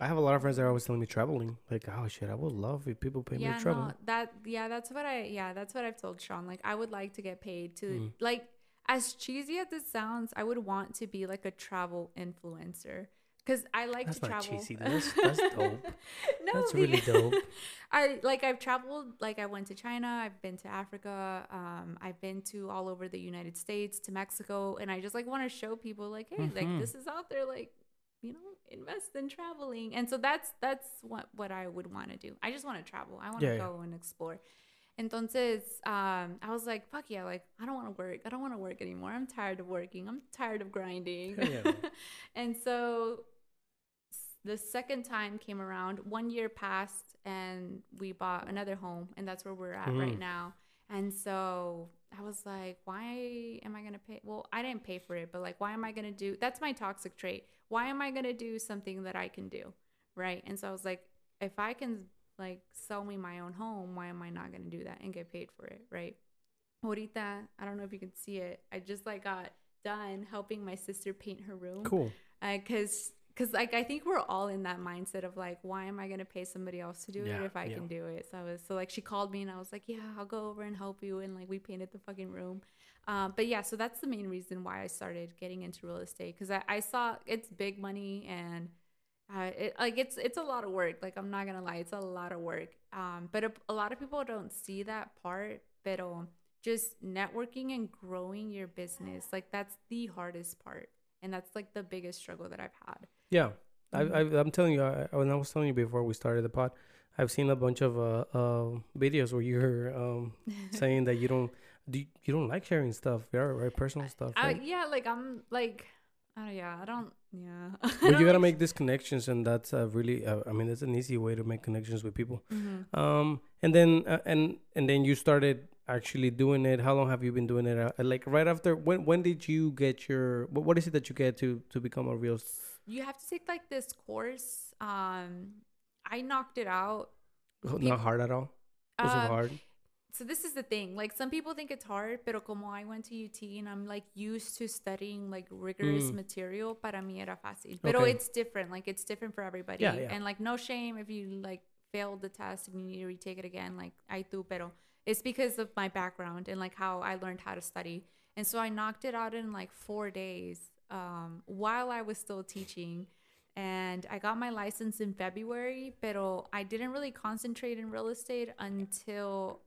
I have a lot of friends that are always telling me traveling. Like, oh shit, I would love if people pay me to travel. no, that yeah, that's what I yeah, that's what I've told Sean. Like I would like to get paid to Mm. like as cheesy as this sounds, I would want to be like a travel influencer. Cause I like That's to not travel. cheesy. That's that's <laughs> dope. no, That's the- really dope. <laughs> I like I've traveled like I went to China, I've been to Africa, um, I've been to all over the United States, to Mexico, and I just like want to show people like, hey, like Mhm. this is out there, like you know, invest in traveling. And so that's that's what what I would want to do. I just want to travel. I want to Yeah, yeah. go and explore. Entonces, um, I was like, fuck yeah, like I don't want to work. I don't want to work anymore. I'm tired of working. I'm tired of grinding. <laughs> Yeah. <laughs> and so the second time came around, one year passed and we bought another home and that's where we're at right Mhm. now. And so I was like, why am I going to pay? Well, I didn't pay for it, but like, why am I going to do? That's my toxic trait. Why am I going to do something that I can do? Right. And so I was like, if I can like sell me my own home, why am I not going to do that and get paid for it? Right. Ahorita, I don't know if you can see it. I just like got done helping my sister paint her room Cool. Uh, because because like I think we're all in that mindset of like, why am I gonna pay somebody else to do Yeah, it if I yeah. can do it? So I was so like she called me and I was like, yeah, I'll go over and help you, and like we painted the fucking room. Um, but yeah, so that's the main reason why I started getting into real estate because I, I saw it's big money and uh, it, like it's it's a lot of work. Like I'm not gonna lie, it's a lot of work. Um, but a, a lot of people don't see that part. But just networking and growing your business, like that's the hardest part, and that's like the biggest struggle that I've had. Yeah, Mhm. I, I, I'm telling you, I, when I was telling you before we started the pod, I've seen a bunch of uh, uh videos where you're um <laughs> saying that you don't do you, you don't like sharing stuff, yeah, right? Personal stuff, I, yeah, like I'm like, oh yeah, I don't, yeah. but you gotta <laughs> make these connections, and that's uh, really, uh, I mean, that's an easy way to make connections with people. hmm Um, and then uh, and and then you started actually doing it. How long have you been doing it? Uh, like right after when when did you get your what, what is it that you get to to become a real? You have to take like this course. Um, I knocked it out. Not hard at all. Was it Um, hard? so this is the thing like some people think it's hard pero como I went to UT and I'm like used to studying like rigorous Mm. material para mí era fácil pero Okay. it's different like it's different for everybody Yeah, yeah. and like no shame if you like failed the test and you need to retake it again like I do pero it's because of my background and like how I learned how to study and so I knocked it out in like 4 days um while I was still teaching and I got my license in February, but I didn't really concentrate in real estate until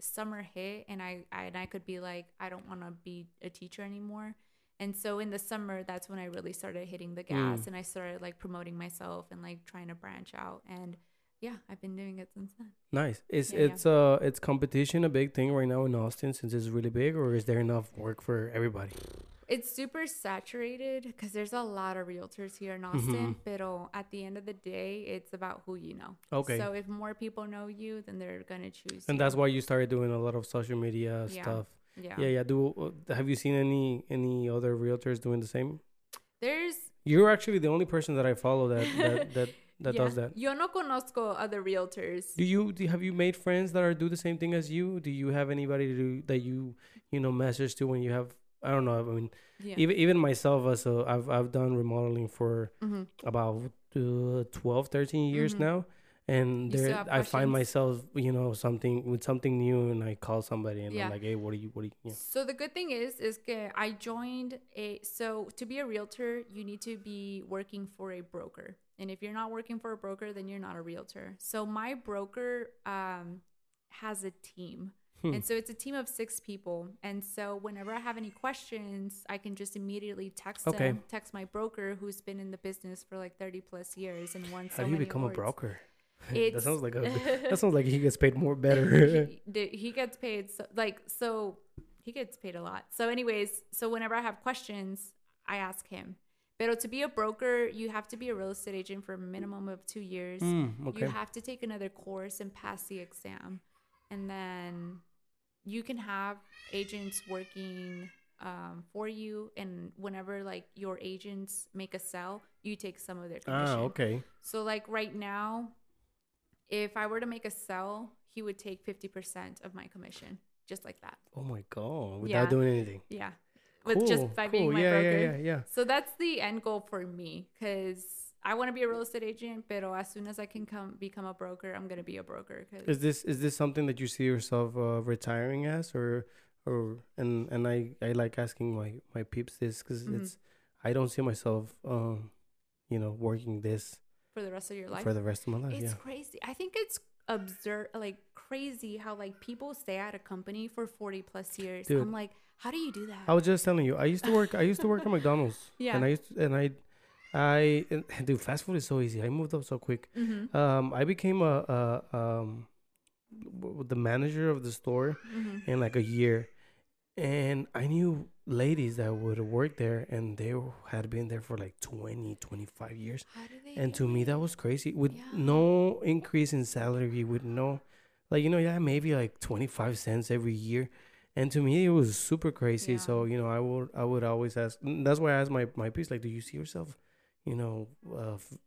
summer hit and I, I and I could be like I don't want to be a teacher anymore. And so in the summer that's when I really started hitting the gas Mm. and I started like promoting myself and like trying to branch out and yeah, I've been doing it since then. Nice. Is Yeah, yeah. it's uh it's competition a big thing right now in Austin since it's really big, or is there enough work for everybody? It's super saturated because there's a lot of realtors here in Austin, Mhm. pero at the end of the day, it's about who you know. Okay. So if more people know you, then they're gonna choose. and you. that's why you started doing a lot of social media Yeah. stuff. yeah. Yeah, yeah. Do uh, have you seen any any other realtors doing the same? There's You're actually the only person that I follow that that that, that yeah. does that. Yo no conozco other realtors. Do you do, have you made friends that are do the same thing as you? Do you have anybody to, that you you know message to when you have I don't know. I mean, Yeah. even even myself, uh, so I've I've done remodeling for hmm about uh, 12, 13 years Mhm. now, and You there I find myself you know something with something new, and I call somebody and Yeah. I'm like, hey, what do you what do you? Yeah. So the good thing is, is that I joined a. So to be a realtor, you need to be working for a broker, and if you're not working for a broker, then you're not a realtor. So my broker um has a team. Hmm. And so it's a team of six people. And so whenever I have any questions, I can just immediately text Okay. them, text my broker who's been in the business for like 30 plus years and won so How do you become a awards. broker? <laughs> that sounds like a <laughs> that sounds like he gets paid more better. he, <laughs> he gets paid so, like so he gets paid a lot so anyways so whenever i have questions i ask him but to be a broker you have to be a real estate agent for a minimum of two years Mm, okay. you have to take another course and pass the exam and then you can have agents working um, for you and whenever like your agents make a sell you take some of their commission ah, okay. so like right now, if I were to make a sell, he would take fifty percent of my commission, just like that. Oh my god, without Yeah. doing anything. Yeah, with Cool, just by being cool. my yeah, broker. Yeah, yeah, yeah. So that's the end goal for me, because I want to be a real estate agent, but as soon as I can come become a broker, I'm gonna be a broker. 'cause- Is this is this something that you see yourself uh, retiring as, or or and and I I like asking my my peeps this because Mhm. it's I don't see myself um you know working this for the rest of your life. for the rest of my life. It's yeah. crazy. I think it's absurd, like crazy how like people stay at a company for 40 plus years. Dude. I'm like, how do you do that? I was just telling you, I used to work. I used to work at <laughs> McDonald's. Yeah. And I used to, and I, I and, <laughs> dude, fast food is so easy. I moved up so quick. mm-hmm. Um, I became a, a um, w- the manager of the store Mm-hmm. in like a year, and I knew ladies that would work there, and they had been there for like 20, 25 years. How do they And to me, that was crazy. With Yeah. no increase in salary, with no, like you know, yeah, maybe like twenty five cents every year. And to me, it was super crazy. So you know, I would I would always ask. mm, That's why I asked my my piece, like, do you see yourself, you know, uh, f-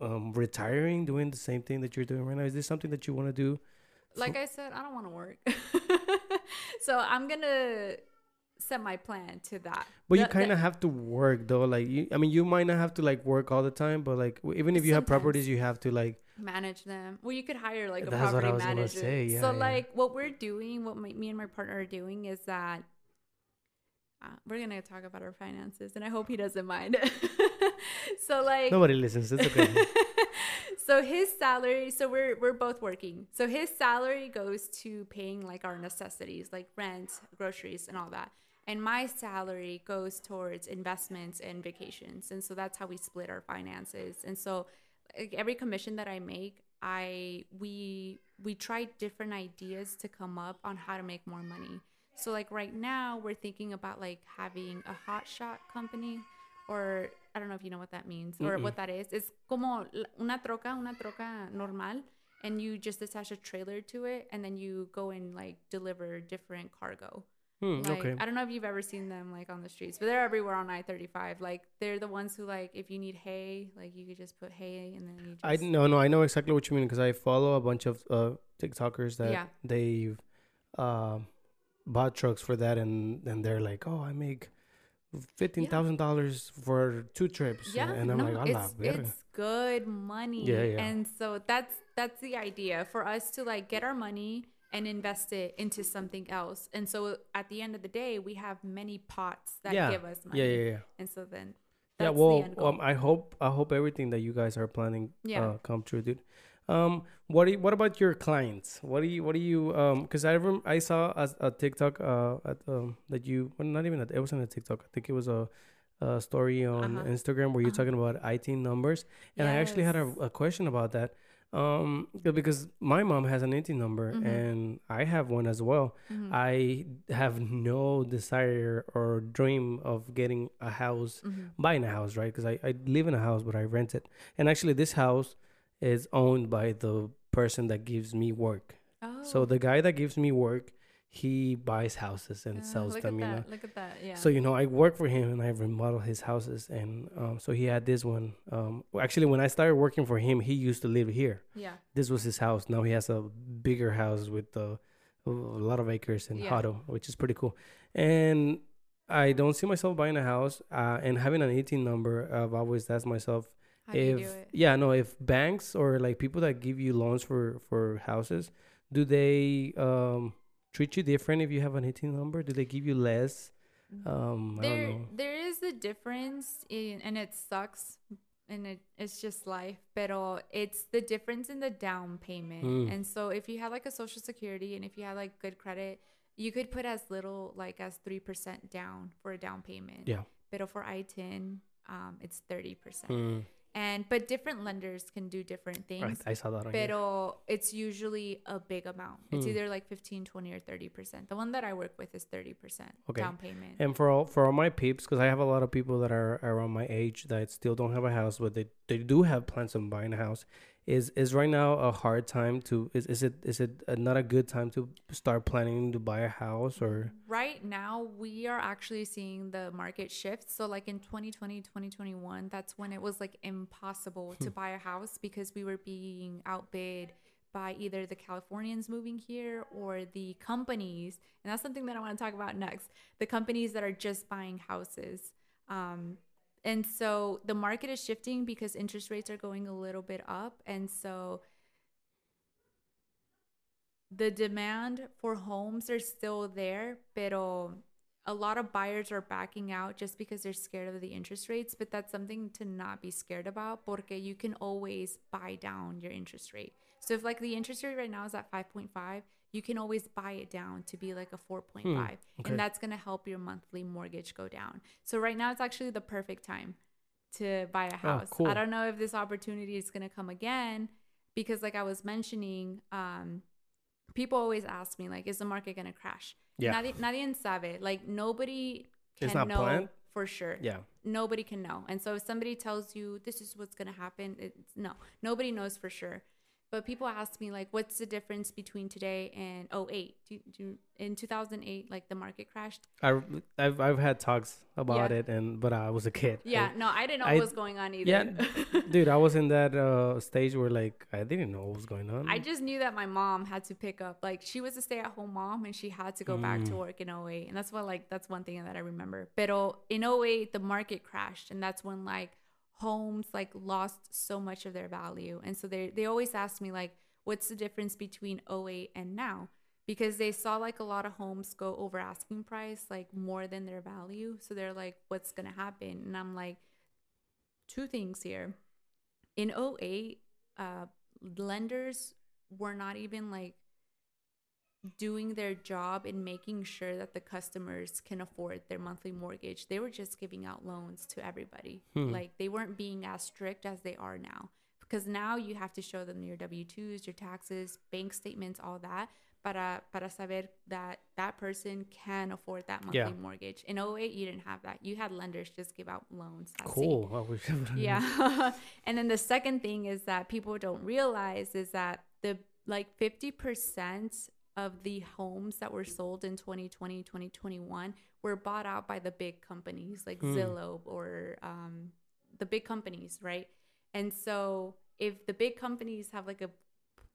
um, retiring, doing the same thing that you're doing right now? Is this something that you want to do? like I said, I don't want to work. <laughs> so I'm gonna set my plan to that. But you The- the- kind of have to work though. Like, you, I mean, you might not have to like work all the time, but like, even if you have properties, you have to like. manage them. Well, you could hire like a That's what I property manager. say, yeah, so yeah. like what we're doing, what my, me and my partner are doing is that uh, we're gonna talk about our finances, and I hope he doesn't mind. <laughs> so like Nobody listens. It's okay. <laughs> so his salary so we're we're both working so his salary goes to paying like our necessities like rent groceries and all that and my salary goes towards investments and vacations and so that's how we split our finances and so like, every commission that i make i we we try different ideas to come up on how to make more money so like right now we're thinking about like having a hot shot company or I don't know if you know what that means or Mm-mm. what that is. It's como una troca, una troca normal, and you just attach a trailer to it, and then you go and like deliver different cargo. Hmm, Like okay. I don't know if you've ever seen them like on the streets, but they're everywhere on I thirty five. Like they're the ones who like if you need hay, like you could just put hay and then you just I no no I know exactly what you mean because I follow a bunch of uh TikTokers that Yeah. they've um bought trucks for that and and they're like oh I make fifteen thousand dollars for two trips yeah, and I'm no, like "A la it's, it's good money. Yeah, yeah. And so that's that's the idea for us to like get our money and invest it into something else. And so at the end of the day, we have many pots that yeah give us money. yeah yeah yeah And so then yeah well the end goal. um, I hope I hope everything that you guys are planning Yeah. uh, come true dude um what do you, what about your clients what do you what do you um because I rem- I saw a, a TikTok uh at, um that you well, not even a, it wasn't a TikTok I think it was a a story on Uh-huh. Instagram where you're Uh-huh. talking about ITIN numbers and I actually had a, a question about that um because my mom has an ITIN number Mhm. and I have one as well Mhm. I have no desire or dream of getting a house Mhm. buying a house, right? Because I, I live in a house, but I rent it. And actually, this house is owned by the person that gives me work. Oh. So the guy that gives me work, he buys houses and Ah, sells them, you know. that. Look at that. Yeah. So you know, I work for him and I remodel his houses, and um, so he had this one. Um, well, actually, when I started working for him, he used to live here. yeah. This was his house. Now he has a bigger house with uh, a lot of acres in Yeah. Hutto, which is pretty cool. And I don't see myself buying a house uh, and having an ITIN number. I've always asked myself How if yeah, no, if banks or like people that give you loans for for houses, do they um treat you different if you have an ITIN number? Do they give you less? Um, I there don't know. there is a difference in and it sucks and it, it's just life. Pero it's the difference in the down payment. Mm. And so if you had like a social security and if you had like good credit, you could put as little like as 3% down for a down payment. Yeah. Pero for ITIN, um, it's 30%. Mm. And but different lenders can do different things. I saw that on here. It's usually a big amount. It's Hmm. either like 15, 20 or 30%. The one that I work with is 30% Okay. down payment. And for all for all my peeps, because I have a lot of people that are around my age that still don't have a house, but they, they do have plans on buying a house. Is is right now a hard time to is is it is it a, not a good time to start planning to buy a house or? Right now we are actually seeing the market shift. So like in 2020 2021 that's when it was like impossible to buy a house because we were being outbid by either the californians moving here or the companies and that's something that i want to talk about next the companies that are just buying houses. Um, and so the market is shifting because interest rates are going a little bit up and so the demand for homes are still there, pero a lot of buyers are backing out just because they're scared of the interest rates. But that's something to not be scared about porque you can always buy down your interest rate. So if like the interest rate right now is at 5.5, you can always buy it down to be like a 4.5. okay. And that's going to help your monthly mortgage go down. So right now it's actually the perfect time to buy a house. cool. I don't know if this opportunity is going to come again because like I was mentioning, um, people always ask me like, is the market going to crash? Yeah. Nadie, nadie sabe. Like nobody can know planned? for sure. yeah Nobody can know. And so if somebody tells you this is what's going to happen, it's no, nobody knows for sure. But people ask me like, what's the difference between today and 08? Do, do, in 2008, like the market crashed. I I've I've had talks about Yeah. it and but I was a kid Yeah, And- no, I didn't know I- what was going on either. yeah <laughs> dude I was in that uh stage where like I didn't know what was going on I just knew that my mom had to pick up. Like she was a stay-at-home mom and she had to go back to work in 08. And that's what like that's one thing that I remember. But in 08 the market crashed and that's when like homes like lost so much of their value. And so they they always ask me like what's the difference between 08 and now? Because they saw like a lot of homes go over asking price like more than their value. So they're like what's going to happen? And I'm like two things here. In 08 uh lenders were not even like doing their job in making sure that the customers can afford their monthly mortgage. They were just giving out loans to everybody. Hmm. Like they weren't being as strict as they are now. Because now you have to show them your W-2s, your taxes, bank statements, all that para para saber that that person can afford that monthly Yeah. mortgage. In 08 you didn't have that. You had lenders just give out loans. Cool yeah <laughs> and then the second thing is that people don't realize is that the like 50% of the homes that were sold in 2020 2021 were bought out by the big companies like Hmm. zillow or um, the big companies right? And so if the big companies have like a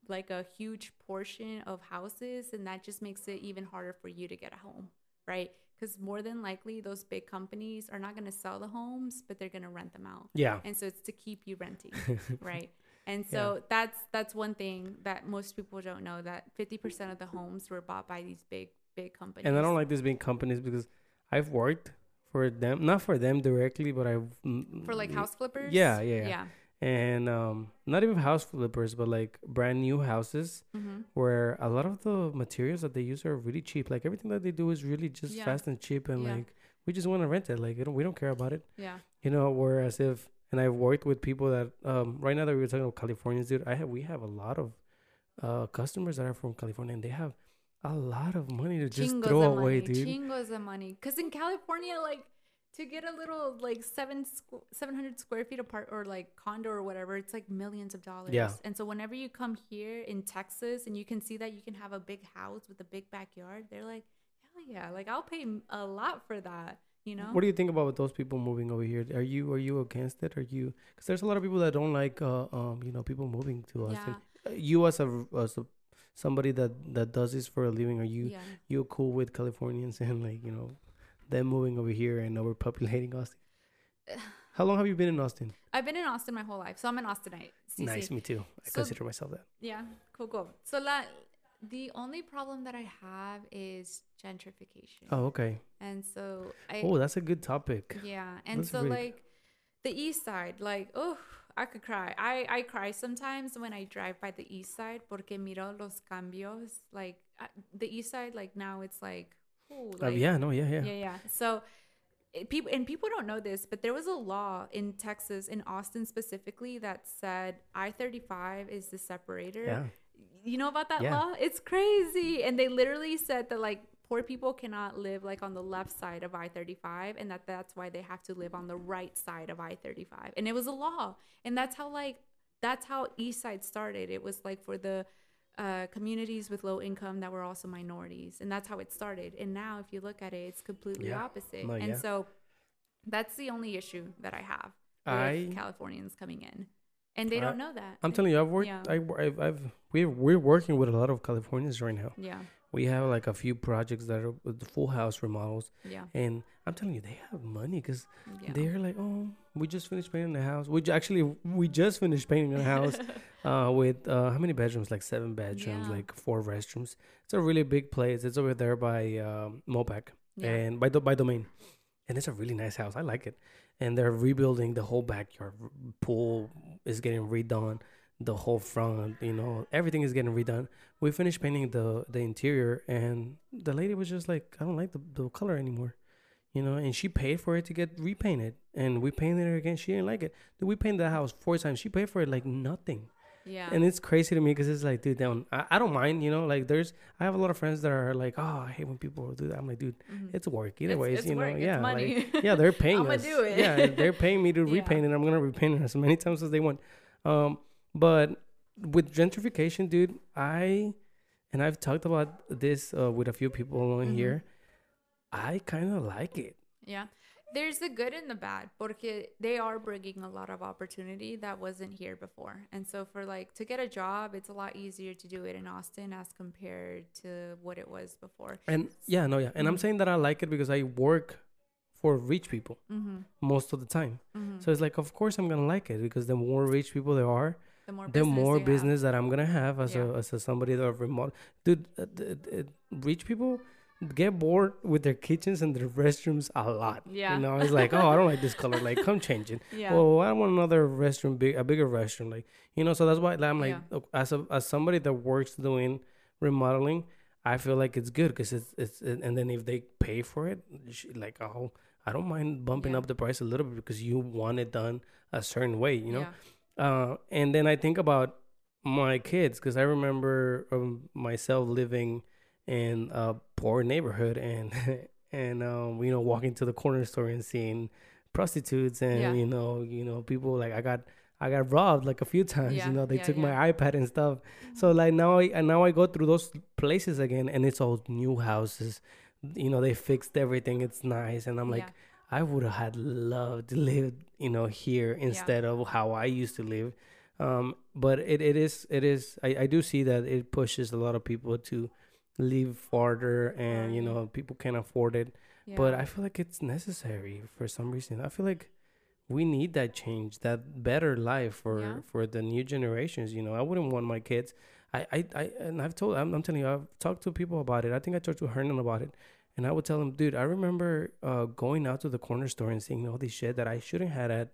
like a huge portion of houses and that just makes it even harder for you to get a home right? Because more than likely those big companies are not going to sell the homes but they're going to rent them out. Yeah. And so it's to keep you renting <laughs> right and so that's that's one thing that most people don't know that 50% of the homes were bought by these big big companies. And I don't like these big companies because I've worked for them not for them directly but I've mm, for like house flippers? Yeah, yeah, yeah. yeah. And um not even house flippers but like brand new houses hmm where a lot of the materials that they use are really cheap. Like everything that they do is really just Yeah. fast and cheap and Yeah. like we just want to rent it. Like we don't care about it. Yeah. You know whereas if and i've worked with people that um right now that we were talking about californians dude i have we have a lot of uh customers that are from california and they have a lot of money to just chingos throw away money, dude. chingos of money. Because in california like to get a little like seven squ- 700 square feet apart or like condo or whatever it's like millions of dollars. Yeah. and so whenever you come here in texas and you can see that you can have a big house with a big backyard they're like hell yeah like i'll pay a lot for that you know? What do you think about those people moving over here? Are you are you against it? Are you because there's a lot of people that don't like uh um you know people moving to us. Yeah. Uh, you as a as a somebody that that does this for a living are you yeah. you cool with californians <laughs> and like you know them moving over here and overpopulating austin? <sighs> How long have you been in austin? I've been in austin my whole life so i'm an austinite CC. nice me too. I So- consider myself that. Yeah, cool, cool. So la, the only problem that I have is gentrification. oh okay And so I oh that's a good topic yeah, and that's so really- like the east side, like, oh, I could cry. I, I cry sometimes when I drive by the east side porque miro los cambios. Like, uh, the east side, like, now it's like, ooh, Uh, yeah, no, yeah, yeah. yeah, yeah. So it, people and people don't know this, but there was a law in Texas, in Austin specifically, that said I thirty five is the separator. Yeah. You know about that Yeah. law? It's crazy, and they literally said that like poor people cannot live like on the left side of I thirty five, and that that's why they have to live on the right side of I thirty five, and it was a law, and that's how like that's how East Side started. It was like for the uh, communities with low income that were also minorities, and that's how it started. And now, if you look at it, it's completely Yeah. opposite. No, and yeah. so, that's the only issue that I have with I- Californians coming in, and they I- don't know that. I'm telling you, I've worked. Yeah. I, I've, I've we're we're working with a lot of Californians right now. yeah, We have like a few projects that are with the full house remodels, yeah, and I'm telling you, they have money because yeah. they're like, oh, we just finished painting the house. We j- actually we just finished painting the house <laughs> uh, with uh, how many bedrooms? Like seven bedrooms, Yeah. like four restrooms. It's a really big place. It's over there by um, Mopac yeah. and by the by Domain, and it's a really nice house. I like it. And they're rebuilding the whole backyard. Pool is getting redone. The whole front, you know, everything is getting redone. We finished painting the the interior, and the lady was just like, "I don't like the, the color anymore," you know. And she paid for it to get repainted, and we painted it again. She didn't like it. Dude, we painted the house four times. She paid for it like nothing yeah. and it's crazy to me because it's like, dude, down. I, I don't mind, you know. Like, there's, I have a lot of friends that are like, oh, I hate when people do that. I'm like, dude, Mhm. it's work either It's- ways, it's you know. work, yeah, money. like, <laughs> yeah, they're paying us. do it. Yeah, they're paying me to <laughs> Yeah. repaint it. I'm gonna repaint it as many times as they want. Um, but with gentrification, dude, I and I've talked about this uh, with a few people on Mhm. here. I kind of like it. Yeah. There's the good and the bad porque they are bringing a lot of opportunity that wasn't here before. And so for like to get a job, it's a lot easier to do it in Austin as compared to what it was before. And yeah, no, yeah, and I'm Mhm. saying that I like it because I work for rich people Mhm. most of the time. Mhm. So it's like, of course, I'm gonna like it because the more rich people there are, the more the business more business that I'm gonna have as Yeah. a as a somebody that remote. Dude, uh, th- rich people get bored with their kitchens and their restrooms a lot. Yeah. you know, it's like, oh, I don't like this color. Like, come <laughs> change it. Yeah. Well, I want another restroom, big a bigger restroom. Like, you know, so that's why I'm like, Yeah. as a as somebody that works doing remodeling, I feel like it's good because it's it's and then if they pay for it, like, oh, I don't mind bumping Yeah. up the price a little bit because you want it done a certain way, you know. Yeah. Uh, and then I think about my kids because I remember um, myself living in a poor neighborhood and <laughs> and um, you know walking to the corner store and seeing prostitutes and Yeah. you know you know people like I got I got robbed like a few times. Yeah, You know they yeah, took yeah. my iPad and stuff. So like now I and now I go through those places again and it's all new houses. You know they fixed everything. It's nice and I'm like. I would have had loved to live, you know, here instead of how I used to live. Um, but it, it is it is I, I do see that it pushes a lot of people to live farther and you know people can't afford it. yeah. But I feel like it's necessary for some reason. I feel like we need that change, that better life for Yeah. for the new generations. You know, I wouldn't want my kids. I I, I and I've told I'm, I'm telling you, I've talked to people about it. I think I talked to Hernan about it. And I would tell him, dude, I remember uh, going out to the corner store and seeing all this shit that I shouldn't had at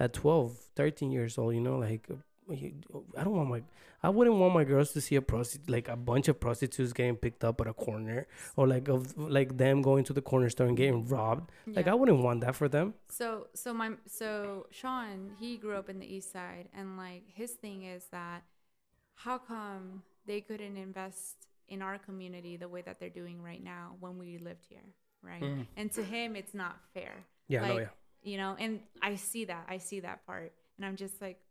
at 12, 13 years old, you know, like I don't want my I wouldn't want my girls to see a prostitute like a bunch of prostitutes getting picked up at a corner or like of like them going to the corner store and getting robbed. Like Yeah. I wouldn't want that for them. So so my so Sean he grew up in the east side and like his thing is that how come they couldn't invest in our community the way that they're doing right now when we lived here, right? Mm. And to him it's not fair. Yeah, no, yeah. You know, and I see that. I see that part. And I'm just like, oh, I'm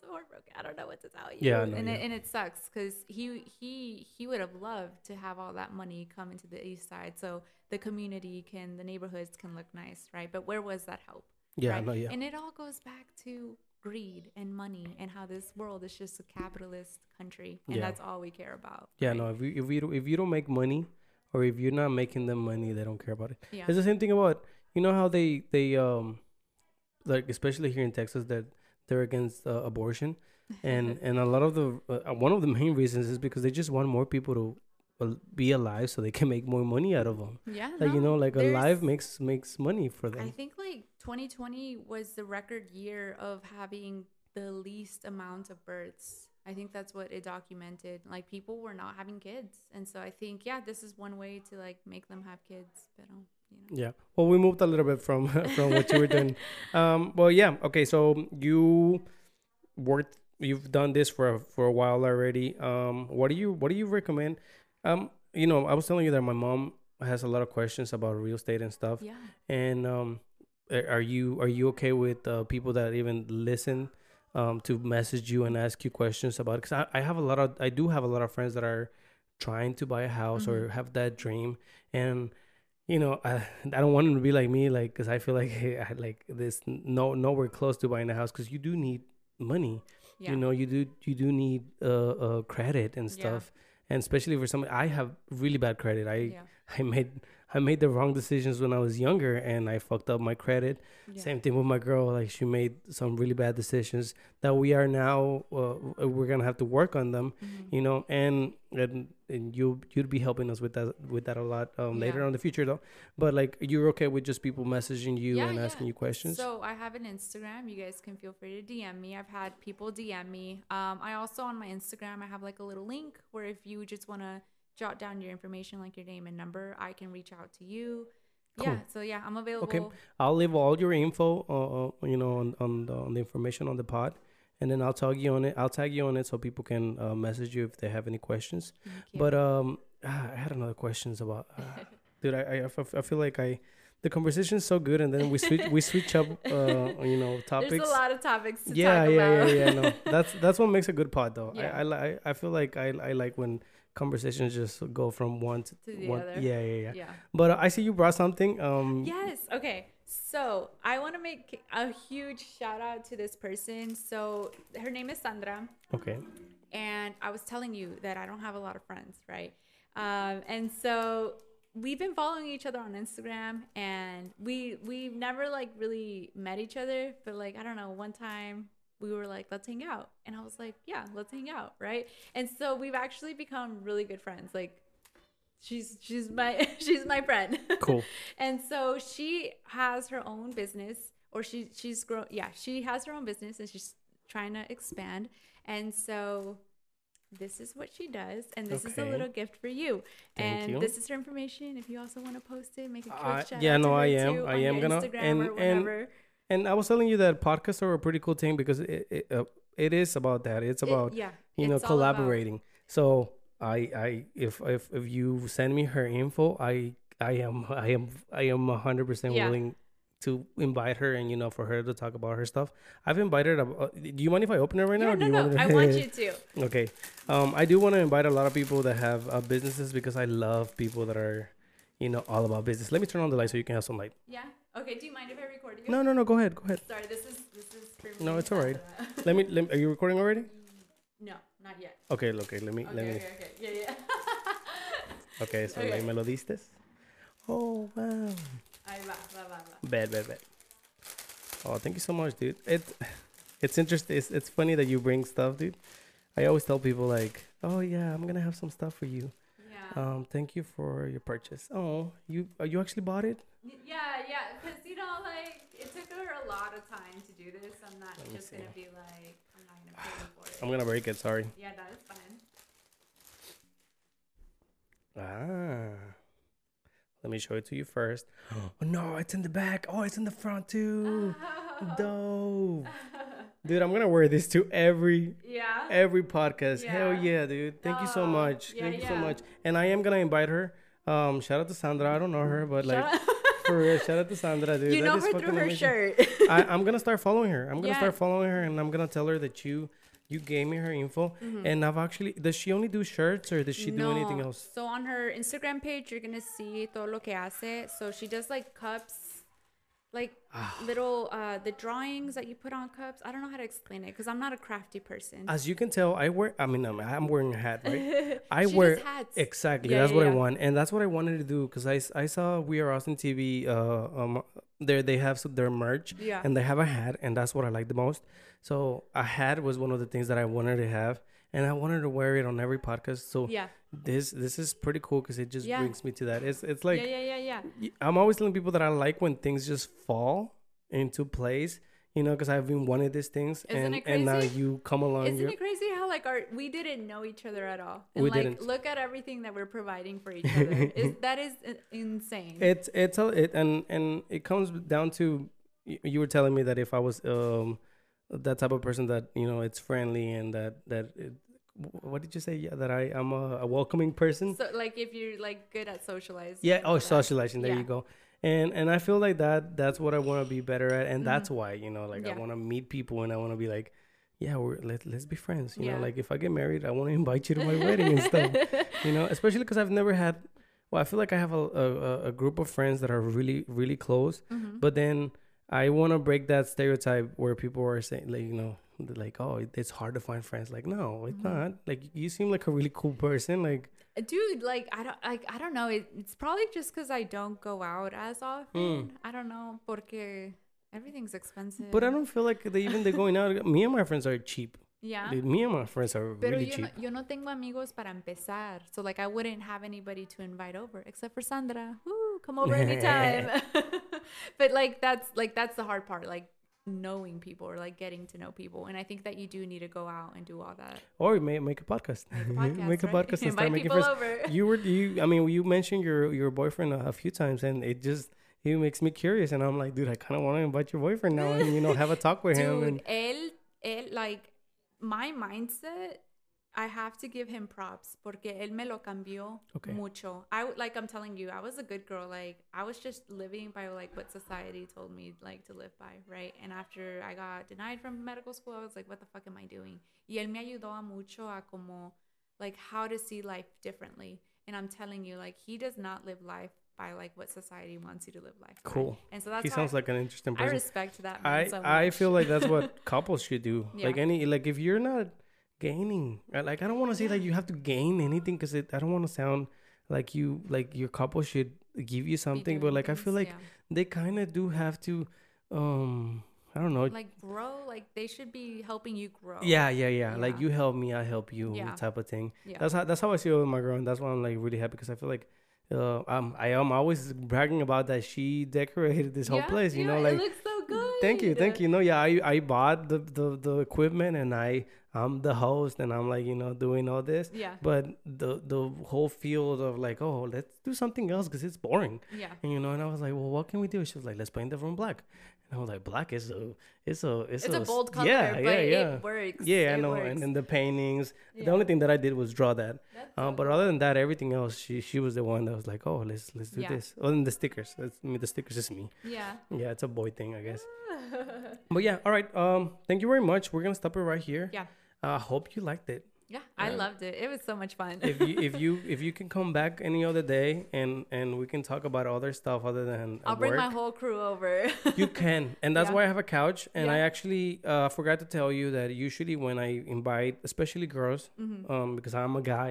so heartbroken. I don't know what to tell you. Yeah, know, and it, and it sucks because he he he would have loved to have all that money come into the east side so the community can the neighborhoods can look nice, right? But where was that help? Yeah, right? no, yeah. And it all goes back to greed and money and how this world is just a capitalist country and Yeah. that's all we care about. Yeah, right? no. If you if you don't- if you don't make money, or if you're not making them money, they don't care about it. Yeah. It's the same thing about you know how they they um like especially here in Texas that they're against uh, abortion, <laughs> and and a lot of the uh, one of the main reasons is because they just want more people to uh, be alive so they can make more money out of them. yeah. Like you know, like a there's- makes makes money for them I think like 2020 was the record year of having the least amount of births. I think that's what it documented. Like people were not having kids, and so I think yeah, this is one way to like make them have kids. But you know. Yeah. Well, we moved a little bit from <laughs> from what you were doing. <laughs> Um. Well, yeah. Okay. So you worked. You've done this for a, for a while already. Um. What do you What do you recommend? Um. You know, I was telling you that my mom has a lot of questions about real estate and stuff. Yeah. And um, are you are you okay with uh, people that even listen um, to message you and ask you questions about? Because I, I have a lot of I do have a lot of friends that are trying to buy a house or Mhm. have that dream, and you know I I don't want them to be like me, like because I feel like <laughs> hey, I like this no nowhere close to buying a house because you do need money. Yeah. You know you do you do need uh, uh credit and Yeah. stuff, and especially for some I have really bad credit. I yeah. I made I made the wrong decisions when I was younger and I fucked up my credit. Yeah. Same thing with my girl. Like she made some really bad decisions that we are now uh, we're gonna have to work on them. Mhm. You know, and and, and you you'd be helping us with that with that a lot um, later on in the future though. But like you're okay with just people messaging you Yeah, and yeah. asking you questions. So I have an Instagram. You guys can feel free to DM me. I've had people DM me. Um, I also on my Instagram I have like a little link where if you just want to jot down your information like your name and number, I can reach out to you. Cool. Yeah. So yeah, I'm available. Okay. I'll leave all your info, uh, uh, you know, on on the, on the information on the pod, and then I'll tag you on it. I'll tag you on it so people can uh, message you if they have any questions. But um, ah, I had another questions about, uh, <laughs> dude. I feel like I, the conversation is so good, and then we switch we switch up, uh, <laughs> you know, topics. There's a lot of topics to yeah, talk yeah, about. yeah, yeah, No, that's that's what makes a good pod, though. <laughs> Yeah. I I, I feel like I I like when conversations just go from one to, To the one. other. Yeah, yeah, yeah. yeah. But uh, I see you brought something. Um, Yes. Okay. So I want to make a huge shout out to this person. So her name is Sandra. Okay. and I was telling you that I don't have a lot of friends, right? Um, and so we've been following each other on Instagram, and we we've never like really met each other, but like I don't know, one time we were like, let's hang out, and I was like, yeah, let's hang out, right? And so we've actually become really good friends, like. She's she's my <laughs> she's my friend. Cool. <laughs> and so she has her own business or she she's grown yeah she has her own business and she's trying to expand and so this is what she does and this is a little gift for you Thank and you. this is her information if you also want to post it make a quick Uh, yeah, no, I am. I am gonna- Instagram and- or and- whatever. And I was telling you that podcasts are a pretty cool thing because it it, uh, it is about that. It's It- about yeah you know all about- collaborating. So I I if if if you send me her info, I I am I am I am hundred percent willing to invite her and you know for her to talk about her stuff. I've invited. her- Uh, do you mind if I open it right now? yeah, or do no, you no, want I <laughs> want you to. Okay. Um, I do want to invite a lot of people that have uh, businesses because I love people that are, you know, all about business. Let me turn on the light so you can have some light. Yeah. Okay. Do you mind if I record you? No, no, no. Go ahead. Go ahead. Sorry. This is this is No, it's all right. Let me. Let me are you recording already? <laughs> no, not yet. Okay. Okay. Let me. Okay. let me. Okay. Okay. Yeah. Yeah. <laughs> Okay. So Okay. me lo diste. Oh wow. Ahí va, va, va, va. Bad, bad, bad. Oh, thank you so much, dude. It, it's interesting. It's, it's funny that you bring stuff, dude. I always tell people like, oh yeah, I'm gonna have some stuff for you. Um, thank you for your purchase. Oh, you uh, you actually bought it? Yeah, yeah, because you know, like it took her a lot of time to do this. I'm not Let just gonna be like, I'm not gonna pay <sighs> for it. I'm gonna break it. Sorry. yeah, that is fine. Ah. Let me show it to you first. <gasps> Oh no, it's in the back. Oh, it's in the front too. <laughs> Dope. <laughs> Dude, I'm gonna wear this to every yeah. every podcast. Hell Yeah. yeah, dude. Thank you so Oh, much. yeah, Thank you so much. And I am gonna invite her. Um, shout out to Sandra. I don't know her, but like <laughs> for real, shout out to Sandra, dude. you That know her through her amazing. shirt. I, I'm gonna start following her. I'm gonna Yeah. start following her, and I'm gonna tell her that you you gave me her info. Mm-hmm. And I've actually does she only do shirts or does she do anything else? So on her Instagram page, you're gonna see todo lo que hace. So she does like cups, like Ah. little uh the drawings that you put on cups. I don't know how to explain it because I'm not a crafty person. As you can tell, I wear. I mean, I'm, I'm wearing a hat, right? <laughs> I wear hats. exactly. Yeah, that's yeah, what I want, and that's what I wanted to do because I, I saw We Are Austin TV. Uh, um, there they have their merch, Yeah. and they have a hat, and that's what I like the most. So a hat was one of the things that I wanted to have, and I wanted to wear it on every podcast. So yeah. this this is pretty cool because it just Yeah. brings me to that. It's it's like yeah, yeah, yeah, yeah. I'm always telling people that I like when things just fall into place. You know, because I've been wanting these things, Isn't and and now you come along. Isn't it crazy how like our we didn't know each other at all? And We like didn't. look at everything that we're providing for each other. <laughs> is that is insane. It's it's a it and and it comes down to you were telling me that if I was um that type of person that you know it's friendly and that that it, what did you say yeah that I am a, a welcoming person so like if you're like good at socializing. yeah oh that- socializing there yeah. you go and and I feel like that that's what I want to be better at and that's Mhm. why you know like I want to meet people and I want to be like yeah we're let, let's be friends you Yeah. know like if I get married I want to invite you to my <laughs> wedding and stuff you know especially because I've never had well I feel like I have a, a a- group of friends that are really really close Mhm. but then I want to break that stereotype where people are saying, like, you know, like, oh, it's hard to find friends. Like, no, it's Mhm. not. Like, you seem like a really cool person. Like, dude like i don't like i don't know it, it's probably just because i don't go out as often i don't know porque everything's expensive but I don't feel like they even they're going out. <laughs> Me and my friends are cheap. yeah Dude, me and my friends are Pero really yo cheap. no, yo no tengo amigos para empezar. So like I wouldn't have anybody to invite over except for Sandra. Woo, come over anytime. <laughs> but like that's like that's the hard part, like knowing people or like getting to know people. And I think that you do need to go out and do all that. Or make make a podcast. Make a <laughs> podcast. make a right? <laughs> podcast and start making friends. over. You were you. I mean, you mentioned your your boyfriend a, a few times, and it just it makes me curious. And I'm like, dude, I kind of want to invite your boyfriend now, and you know, have a talk with him. And Dude, él, él, like, my mindset, I have to give him props porque él me lo cambió Okay. mucho. I like I'm telling you, I was a good girl. Like I was just living by like what society told me like to live by, right? And after I got denied from medical school, I was like, what the fuck am I doing? Y él me ayudó a mucho a como like how to see life differently. And I'm telling you, like he does not live life by like what society wants you to live life. by. Cool. And so that's he sounds like an interesting person. I respect that. I so I feel like that's what couples should do. <laughs> Like any like if you're not gaining, like I don't want to say that you have to gain anything because I don't want to sound like you like your couple should give you something, but like I feel like yeah. they kind of do have to. um I don't know. like grow like they should be helping you grow yeah, yeah, yeah, Like you help me, I help you, Yeah. type of thing. yeah That's how that's how I see it with my girl, and that's why I'm like really happy because I feel like. Uh, um, I am always bragging about that she decorated this whole Yeah, place, you yeah, know, like it looks so good Thank you, thank you. No, yeah, I I bought the the the equipment and I I'm the host and I'm like you know doing all this, yeah but the the whole field of like oh let's do something else because it's boring, yeah and you know, and I was like well what can we do? She was like let's paint the room black, and I was like black is a it's a it's, it's a s- bold color yeah but yeah yeah it works yeah I know, works. and then the paintings. Yeah. The only thing that I did was draw that, uh, but other than that, everything else she she was the one that was like oh let's let's do Yeah. this. Other than the stickers, that's I mean the stickers is me. yeah Yeah, it's a boy thing, I guess. <laughs> But yeah, all right. Um, thank you very much. We're gonna stop it right here. Yeah. I uh, hope you liked it. yeah i Yeah. loved it it was so much fun If you if you if you <laughs> can come back any other day and and we can talk about other stuff other than i'll bring work, my whole crew over you can, <laughs> and that's Yeah. why I have a couch. And I actually uh, forgot to tell you that usually when I invite, especially girls, Mhm. um, because I'm a guy,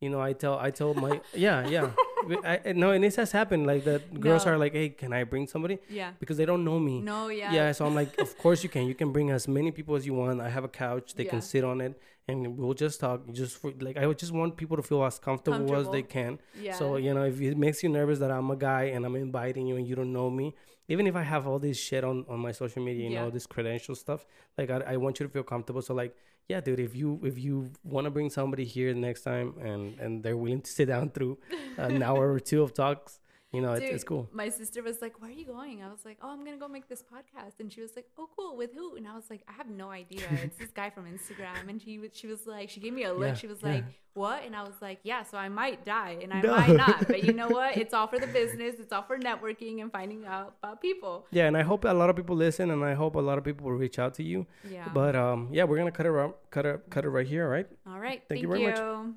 you know, I tell I tell my yeah yeah. <laughs> I, no, and this has happened like the Girls No. are like, hey, can I bring somebody? yeah. Because they don't know me. no yeah. Yeah so i'm like of <laughs> course you can. You can bring as many people as you want. I have a couch. They can sit on it and we'll just talk. Just for like i would just want people to feel as comfortable, as they can. Yeah. So you know if it makes you nervous that i'm a guy and i'm inviting you and you don't know me even if i have all this shit on on my social media you know this credential stuff like I, I want you to feel comfortable. So like yeah dude if you if you want to bring somebody here next time and and they're willing to sit down through an hour or two of talks you know it's, Dude, it's cool My sister was like, "Where are you going?" I was like, "Oh, I'm gonna go make this podcast." And she was like, "Oh, cool. With who?" And I was like, "I have no idea. <laughs> It's this guy from Instagram." And she was, she was like, she gave me a look. Yeah, she was yeah. like, "What?" And I was like, "Yeah." So I might die, and I No. might not. But you know <laughs> what? It's all for the business. It's all for networking and finding out about people. Yeah, and I hope a lot of people listen, and I hope a lot of people will reach out to you. Yeah. But um, yeah, we're gonna cut it, cut it, cut it right here, all right? all right. thank Thank, you very much. you.